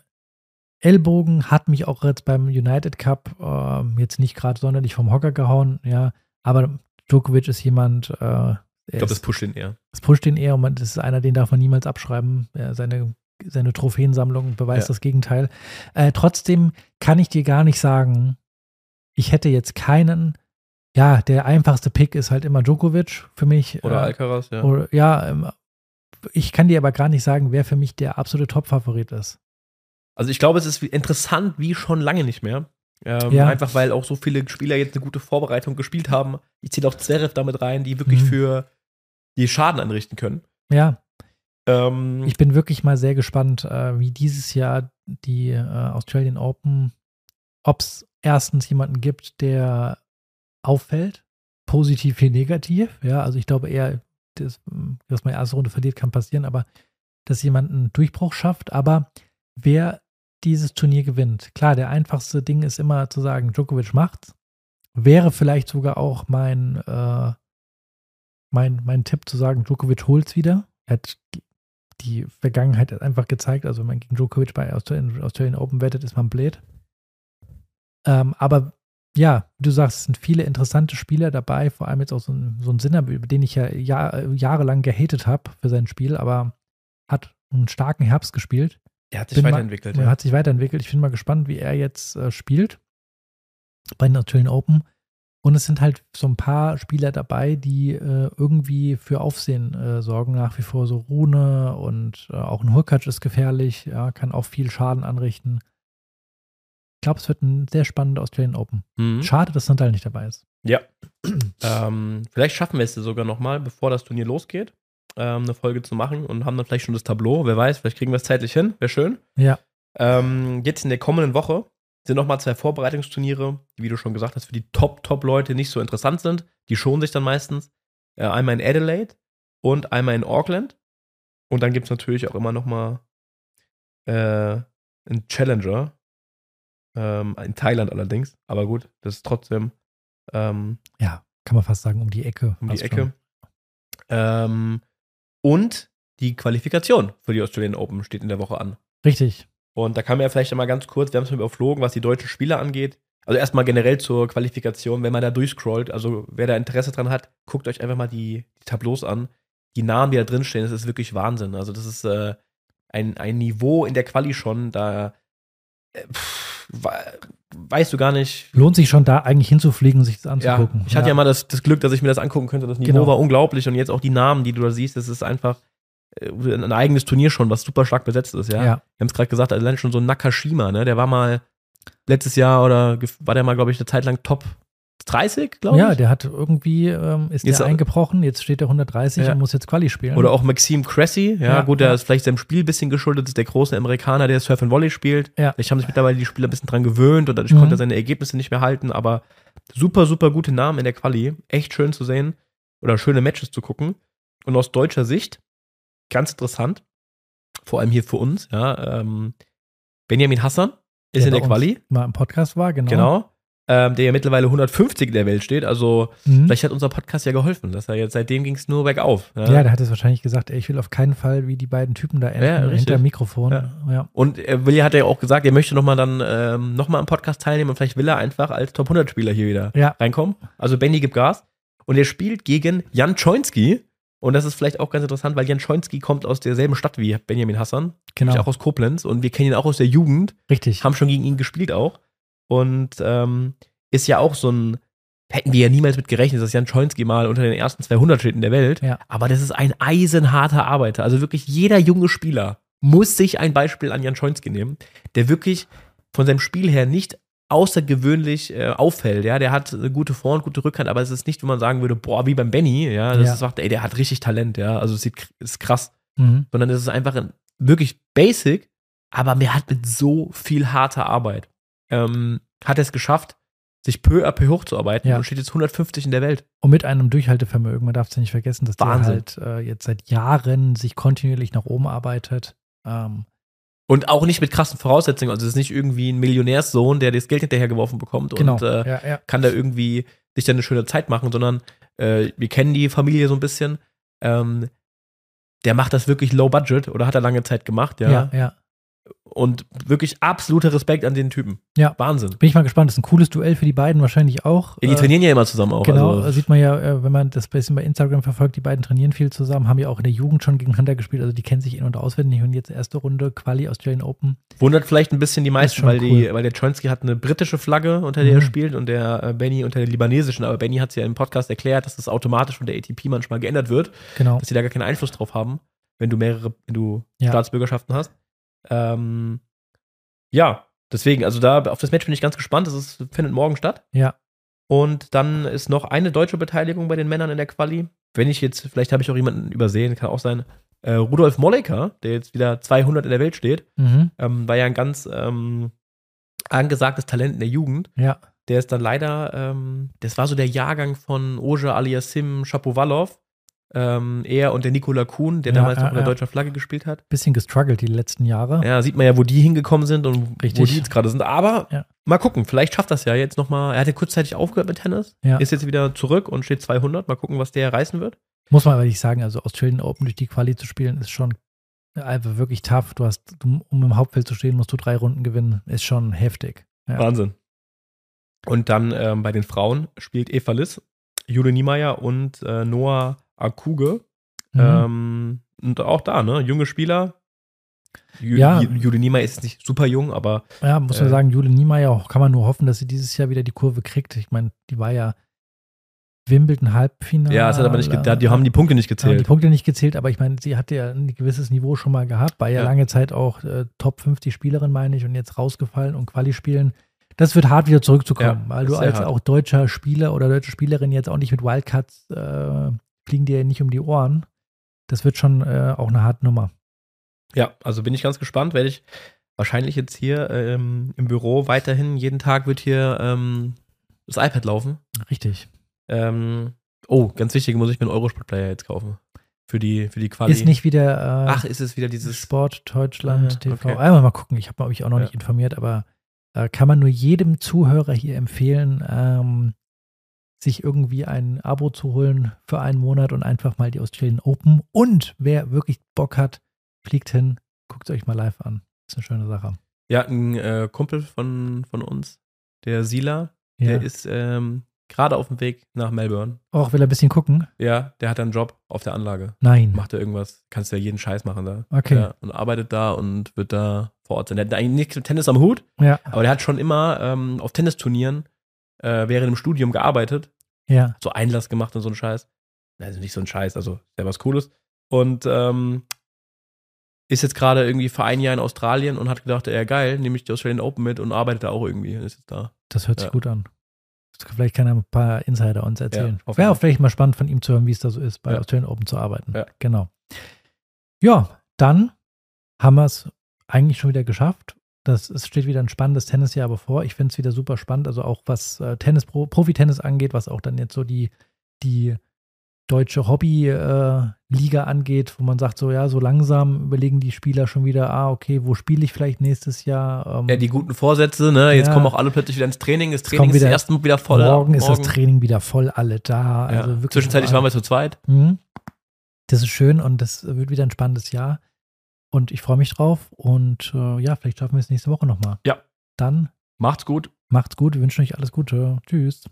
Ellbogen, hat mich auch jetzt beim United Cup ähm, jetzt nicht gerade sonderlich vom Hocker gehauen, ja. Aber Djokovic ist jemand, äh, Ich glaube, das pusht ihn eher. Das pusht ihn eher und man, das ist einer, den darf man niemals abschreiben. Ja, seine, seine Trophäensammlung beweist Ja. das Gegenteil. Äh, trotzdem kann ich dir gar nicht sagen, ich hätte jetzt keinen. Ja, der einfachste Pick ist halt immer Djokovic für mich. Oder äh, Alcaraz, ja. Oder, ja, ähm, ich kann dir aber gar nicht sagen, wer für mich der absolute Top-Favorit ist. Also ich glaube, es ist interessant wie schon lange nicht mehr. Ähm, Ja. Einfach weil auch so viele Spieler jetzt eine gute Vorbereitung gespielt haben. Ich zähle auch Zverev damit rein, die wirklich Mhm. für die Schaden anrichten können. Ja, Ähm, ich bin wirklich mal sehr gespannt, äh, wie dieses Jahr die äh, Australian Open, ob es erstens jemanden gibt, der auffällt, positiv wie negativ. Ja, also ich glaube eher, das, dass man erste Runde verliert, kann passieren, aber dass jemand einen Durchbruch schafft. Aber wer dieses Turnier gewinnt, klar, der einfachste Ding ist immer zu sagen, Djokovic macht's. Wäre vielleicht sogar auch mein, äh, mein, mein Tipp zu sagen, Djokovic holt's wieder. Er hat die Vergangenheit einfach gezeigt, also wenn man gegen Djokovic bei Australian, Australian Open wettet, ist man blöd. Ähm, aber ja, wie du sagst, es sind viele interessante Spieler dabei, vor allem jetzt auch so ein, so ein Sinner, über den ich ja Jahr, jahrelang gehatet habe für sein Spiel, aber hat einen starken Herbst gespielt. er hat sich bin mal- weiterentwickelt. Er ja. hat sich weiterentwickelt. Ich bin mal gespannt, wie er jetzt äh, spielt bei den Australian Open. Und es sind halt so ein paar Spieler dabei, die äh, irgendwie für Aufsehen äh, sorgen. Nach wie vor so Rune und äh, auch ein Hurkacz ist gefährlich, ja, kann auch viel Schaden anrichten. Ich glaube, es wird ein sehr spannender Australian Open. Mhm. Schade, dass Nadal nicht dabei ist. Ja. ähm, vielleicht schaffen wir es ja sogar nochmal, bevor das Turnier losgeht, ähm, eine Folge zu machen und haben dann vielleicht schon das Tableau. Wer weiß, vielleicht kriegen wir es zeitlich hin. Wäre schön. Ja. Ähm, jetzt in der kommenden Woche sind nochmal zwei Vorbereitungsturniere, die, wie du schon gesagt hast, für die Top-Top-Leute nicht so interessant sind. Die schonen sich dann meistens. Äh, einmal in Adelaide und einmal in Auckland. Und dann gibt es natürlich auch immer nochmal äh, einen Challenger. Ähm, in Thailand allerdings. Aber gut, das ist trotzdem ähm, Ja, kann man fast sagen, um die Ecke. um die Ecke. Ähm, und die Qualifikation für die Australian Open steht in der Woche an. Richtig. Und da kann man ja vielleicht einmal ganz kurz, wir haben es mal überflogen, was die deutschen Spieler angeht. Also erstmal generell zur Qualifikation, wenn man da durchscrollt, also wer da Interesse dran hat, guckt euch einfach mal die, die Tableaus an. Die Namen, die da drin stehen, das ist wirklich Wahnsinn. Also das ist äh, ein, ein Niveau in der Quali schon, da äh, pff, weißt du gar nicht, Lohnt sich schon da eigentlich hinzufliegen, sich das ja, anzugucken. ich hatte ja, mal das, das Glück, dass ich mir das angucken könnte. Das Niveau Genau. war unglaublich und jetzt auch die Namen, die du da siehst, das ist einfach ein eigenes Turnier schon, was super stark besetzt ist, ja. Ja. Wir haben es gerade gesagt, allein schon so ein Nakashima, ne? Der war mal letztes Jahr oder war der mal, glaube ich, eine Zeit lang Top 30, glaube ich. Ja, der hat irgendwie, ähm, ist Jetzt- der eingebrochen, jetzt steht er 130 Ja. und muss jetzt Quali spielen. Oder auch Maxime Cressy, ja, Ja, gut, der ist vielleicht seinem Spiel ein bisschen geschuldet, ist der große Amerikaner, der Surf and Volley spielt. Ja. Vielleicht haben sich mittlerweile die Spieler ein bisschen dran gewöhnt und dadurch Mhm. konnte er seine Ergebnisse nicht mehr halten, aber super, super gute Namen in der Quali. Echt schön zu sehen oder schöne Matches zu gucken. Und aus deutscher Sicht, ganz interessant, vor allem hier für uns, ja, ähm, Benjamin Hassan ist Der in der Quali, Mal im Podcast war, genau. genau. Ähm, der ja mittlerweile 150 in der Welt steht. Also, Mhm. vielleicht hat unser Podcast ja geholfen, dass er jetzt seitdem ging es nur bergauf. Ja, der hat es wahrscheinlich gesagt, ey, ich will auf keinen Fall wie die beiden Typen da enden, Ja, hinter dem Mikrofon. Ja. Ja. Und er will, hat ja auch gesagt, er möchte nochmal dann ähm, nochmal am Podcast teilnehmen und vielleicht will er einfach als Top 100 Spieler hier wieder Ja. reinkommen. Also Benny gibt Gas. Und er spielt gegen Jan Schoinski. Und das ist vielleicht auch ganz interessant, weil Jan Schoinski kommt aus derselben Stadt wie Benjamin Hassan. Genau. Auch aus Koblenz. Und wir kennen ihn auch aus der Jugend. Richtig. Haben schon gegen ihn gespielt auch. Und ähm, ist ja auch so ein, hätten wir ja niemals mit gerechnet, dass Jan Schoinski mal unter den ersten 200 steht in der Welt. Ja. Aber das ist ein eisenharter Arbeiter. Also wirklich jeder junge Spieler muss sich ein Beispiel an Jan Schoinski nehmen, der wirklich von seinem Spiel her nicht außergewöhnlich äh, auffällt. Ja, der hat eine gute Vor- und gute Rückhand, aber es ist nicht, wo man sagen würde, boah, wie beim Benny. Ja, das Ja. ist, sagt, ey, der hat richtig Talent. Ja, also es sieht ist krass, Mhm. sondern es ist einfach ein, wirklich basic, aber mir hat mit so viel harter Arbeit ähm, hat er es geschafft, sich peu à peu hochzuarbeiten Ja. und steht jetzt 150 in der Welt. Und mit einem Durchhaltevermögen, man darf es ja nicht vergessen, dass der Wahnsinn. halt äh, jetzt seit Jahren sich kontinuierlich nach oben arbeitet. Ähm, Und auch nicht mit krassen Voraussetzungen. Also es ist nicht irgendwie ein Millionärssohn, der das Geld hinterhergeworfen bekommt genau. und äh, ja, ja. kann da irgendwie sich dann eine schöne Zeit machen, sondern äh, wir kennen die Familie so ein bisschen. Ähm, der macht das wirklich low budget oder hat er lange Zeit gemacht, ja. ja, ja. Und wirklich absoluter Respekt an den Typen. Ja. Wahnsinn. Bin ich mal gespannt. Das ist ein cooles Duell für die beiden wahrscheinlich auch. Ja, die Äh, trainieren ja immer zusammen auch. Genau, also, sieht man ja, äh, wenn man das bisschen bei Instagram verfolgt, die beiden trainieren viel zusammen, haben ja auch in der Jugend schon gegeneinander gespielt, also die kennen sich in- und auswendig und jetzt erste Runde Quali Australian Open. Wundert vielleicht ein bisschen die meisten, weil, die, cool. weil der Chonsky hat eine britische Flagge, unter der er Mhm. spielt, und der äh, Benny unter der libanesischen. Aber Benny hat es ja im Podcast erklärt, dass das automatisch von der ATP manchmal geändert wird, Genau. dass sie da gar keinen Einfluss drauf haben, wenn du mehrere, wenn du Ja. Staatsbürgerschaften hast. Ähm, ja, deswegen, also da auf das Match bin ich ganz gespannt. Das ist, findet morgen statt. Ja. Und dann ist noch eine deutsche Beteiligung bei den Männern in der Quali. Wenn ich jetzt, vielleicht habe ich auch jemanden übersehen, kann auch sein. Äh, Rudolf Molleker, der jetzt wieder 200 in der Welt steht, Mhm. ähm, war ja ein ganz ähm, angesagtes Talent in der Jugend. Ja. Der ist dann leider, ähm, das war so der Jahrgang von Oja Aliasim Shapovalov. Ähm, er und der Nikola Kuhn, der Ja, damals ja, noch unter ja. deutscher Flagge gespielt hat. Bisschen gestruggelt die letzten Jahre. Ja, sieht man ja, wo die hingekommen sind und wo Richtig. die jetzt gerade sind. Aber mal gucken, vielleicht schafft das ja jetzt nochmal. Er hat ja kurzzeitig aufgehört mit Tennis, ist jetzt wieder zurück und steht 200. Mal gucken, was der reißen wird. Muss man aber nicht sagen, also Australian Open durch die Quali zu spielen, ist schon einfach wirklich tough. Du hast, um im Hauptfeld zu stehen, musst du drei Runden gewinnen. Ist schon heftig. Wahnsinn. Und dann ähm, bei den Frauen spielt Eva Liss, Jule Niemeyer und äh, Noah Akuge. Mhm. Ähm, und auch da, ne? Junge Spieler. Ju Ja. Ju- Jule Niemeyer ist nicht super jung, aber ja, muss man äh, sagen, Jule Niemeyer, auch kann man nur hoffen, dass sie dieses Jahr wieder die Kurve kriegt. Ich meine, die war ja Wimbledon Halbfinale. ja, es hat aber nicht ge- die haben die Punkte nicht haben die gezählt. Punkte nicht gezählt, aber ich meine, sie hatte ja ein gewisses Niveau schon mal gehabt, war ja, Ja. lange Zeit auch äh, Top 50 Spielerin, meine ich, und jetzt rausgefallen und Quali spielen. Das wird hart wieder zurückzukommen, Ja, weil du als hart. auch deutscher Spieler oder deutsche Spielerin jetzt auch nicht mit Wildcards äh, fliegen dir ja nicht um die Ohren. Das wird schon äh, auch eine harte Nummer. Ja, also bin ich ganz gespannt, werde ich wahrscheinlich jetzt hier ähm, im Büro weiterhin, jeden Tag wird hier ähm, das iPad laufen. Richtig. Ähm, oh, ganz wichtig, muss ich mir einen Eurosport-Player jetzt kaufen. Für die, für die Quali. Ist nicht wieder äh, Ach, ist es wieder dieses. Sport Deutschland Ah, TV. okay. Einmal mal gucken, ich habe mich auch noch Ja. nicht informiert, aber äh, kann man nur jedem Zuhörer hier empfehlen, ähm, sich irgendwie ein Abo zu holen für einen Monat und einfach mal die Australian Open. Und wer wirklich Bock hat, fliegt hin, guckt es euch mal live an. Ist eine schöne Sache. Ja, ein äh, Kumpel von, von uns, der Sila, Ja. der ist ähm, gerade auf dem Weg nach Melbourne. Auch will er ein bisschen gucken? Ja, der hat einen Job auf der Anlage. Nein. Macht er irgendwas, kannst du ja jeden Scheiß machen da. Okay. Ja, und arbeitet da und wird da vor Ort sein. Der hat eigentlich nichts mit Tennis am Hut, Ja, aber der hat schon immer ähm, auf Tennisturnieren äh, während dem Studium gearbeitet, ja. so Einlass gemacht und so ein Scheiß. Also nicht so ein Scheiß, also sehr was Cooles. Und ähm, ist jetzt gerade irgendwie für ein Jahr in Australien und hat gedacht, ja geil, nehme ich die Australian Open mit und arbeitet da auch irgendwie. Ist jetzt da. Das hört sich Ja. gut an. Vielleicht kann er ein paar Insider uns erzählen. Ja, Wäre auch vielleicht mal spannend von ihm zu hören, wie es da so ist, bei Ja. Australian Open zu arbeiten. Ja. Genau. Ja, dann haben wir es eigentlich schon wieder geschafft. Das, es steht wieder ein spannendes Tennisjahr bevor. Ich finde es wieder super spannend, also auch was äh, Tennis, Pro, Profi-Tennis angeht, was auch dann jetzt so die, die deutsche Hobby-Liga angeht, wo man sagt, so ja, so langsam überlegen die Spieler schon wieder, ah, okay, wo spiele ich vielleicht nächstes Jahr? Ähm, Ja, die guten Vorsätze, ne? Jetzt Ja. kommen auch alle plötzlich wieder ins Training. Das Training kommen ist wieder- erst wieder voll. morgen ist das Training wieder voll alle da. Ja. Also wirklich Zwischenzeitlich waren wir zu zweit. Mhm. Das ist schön und das wird wieder ein spannendes Jahr. Und ich freue mich drauf. Und äh, ja, vielleicht schaffen wir es nächste Woche nochmal. Ja. Dann Macht's gut. macht's gut. Wir wünschen euch alles Gute. Tschüss.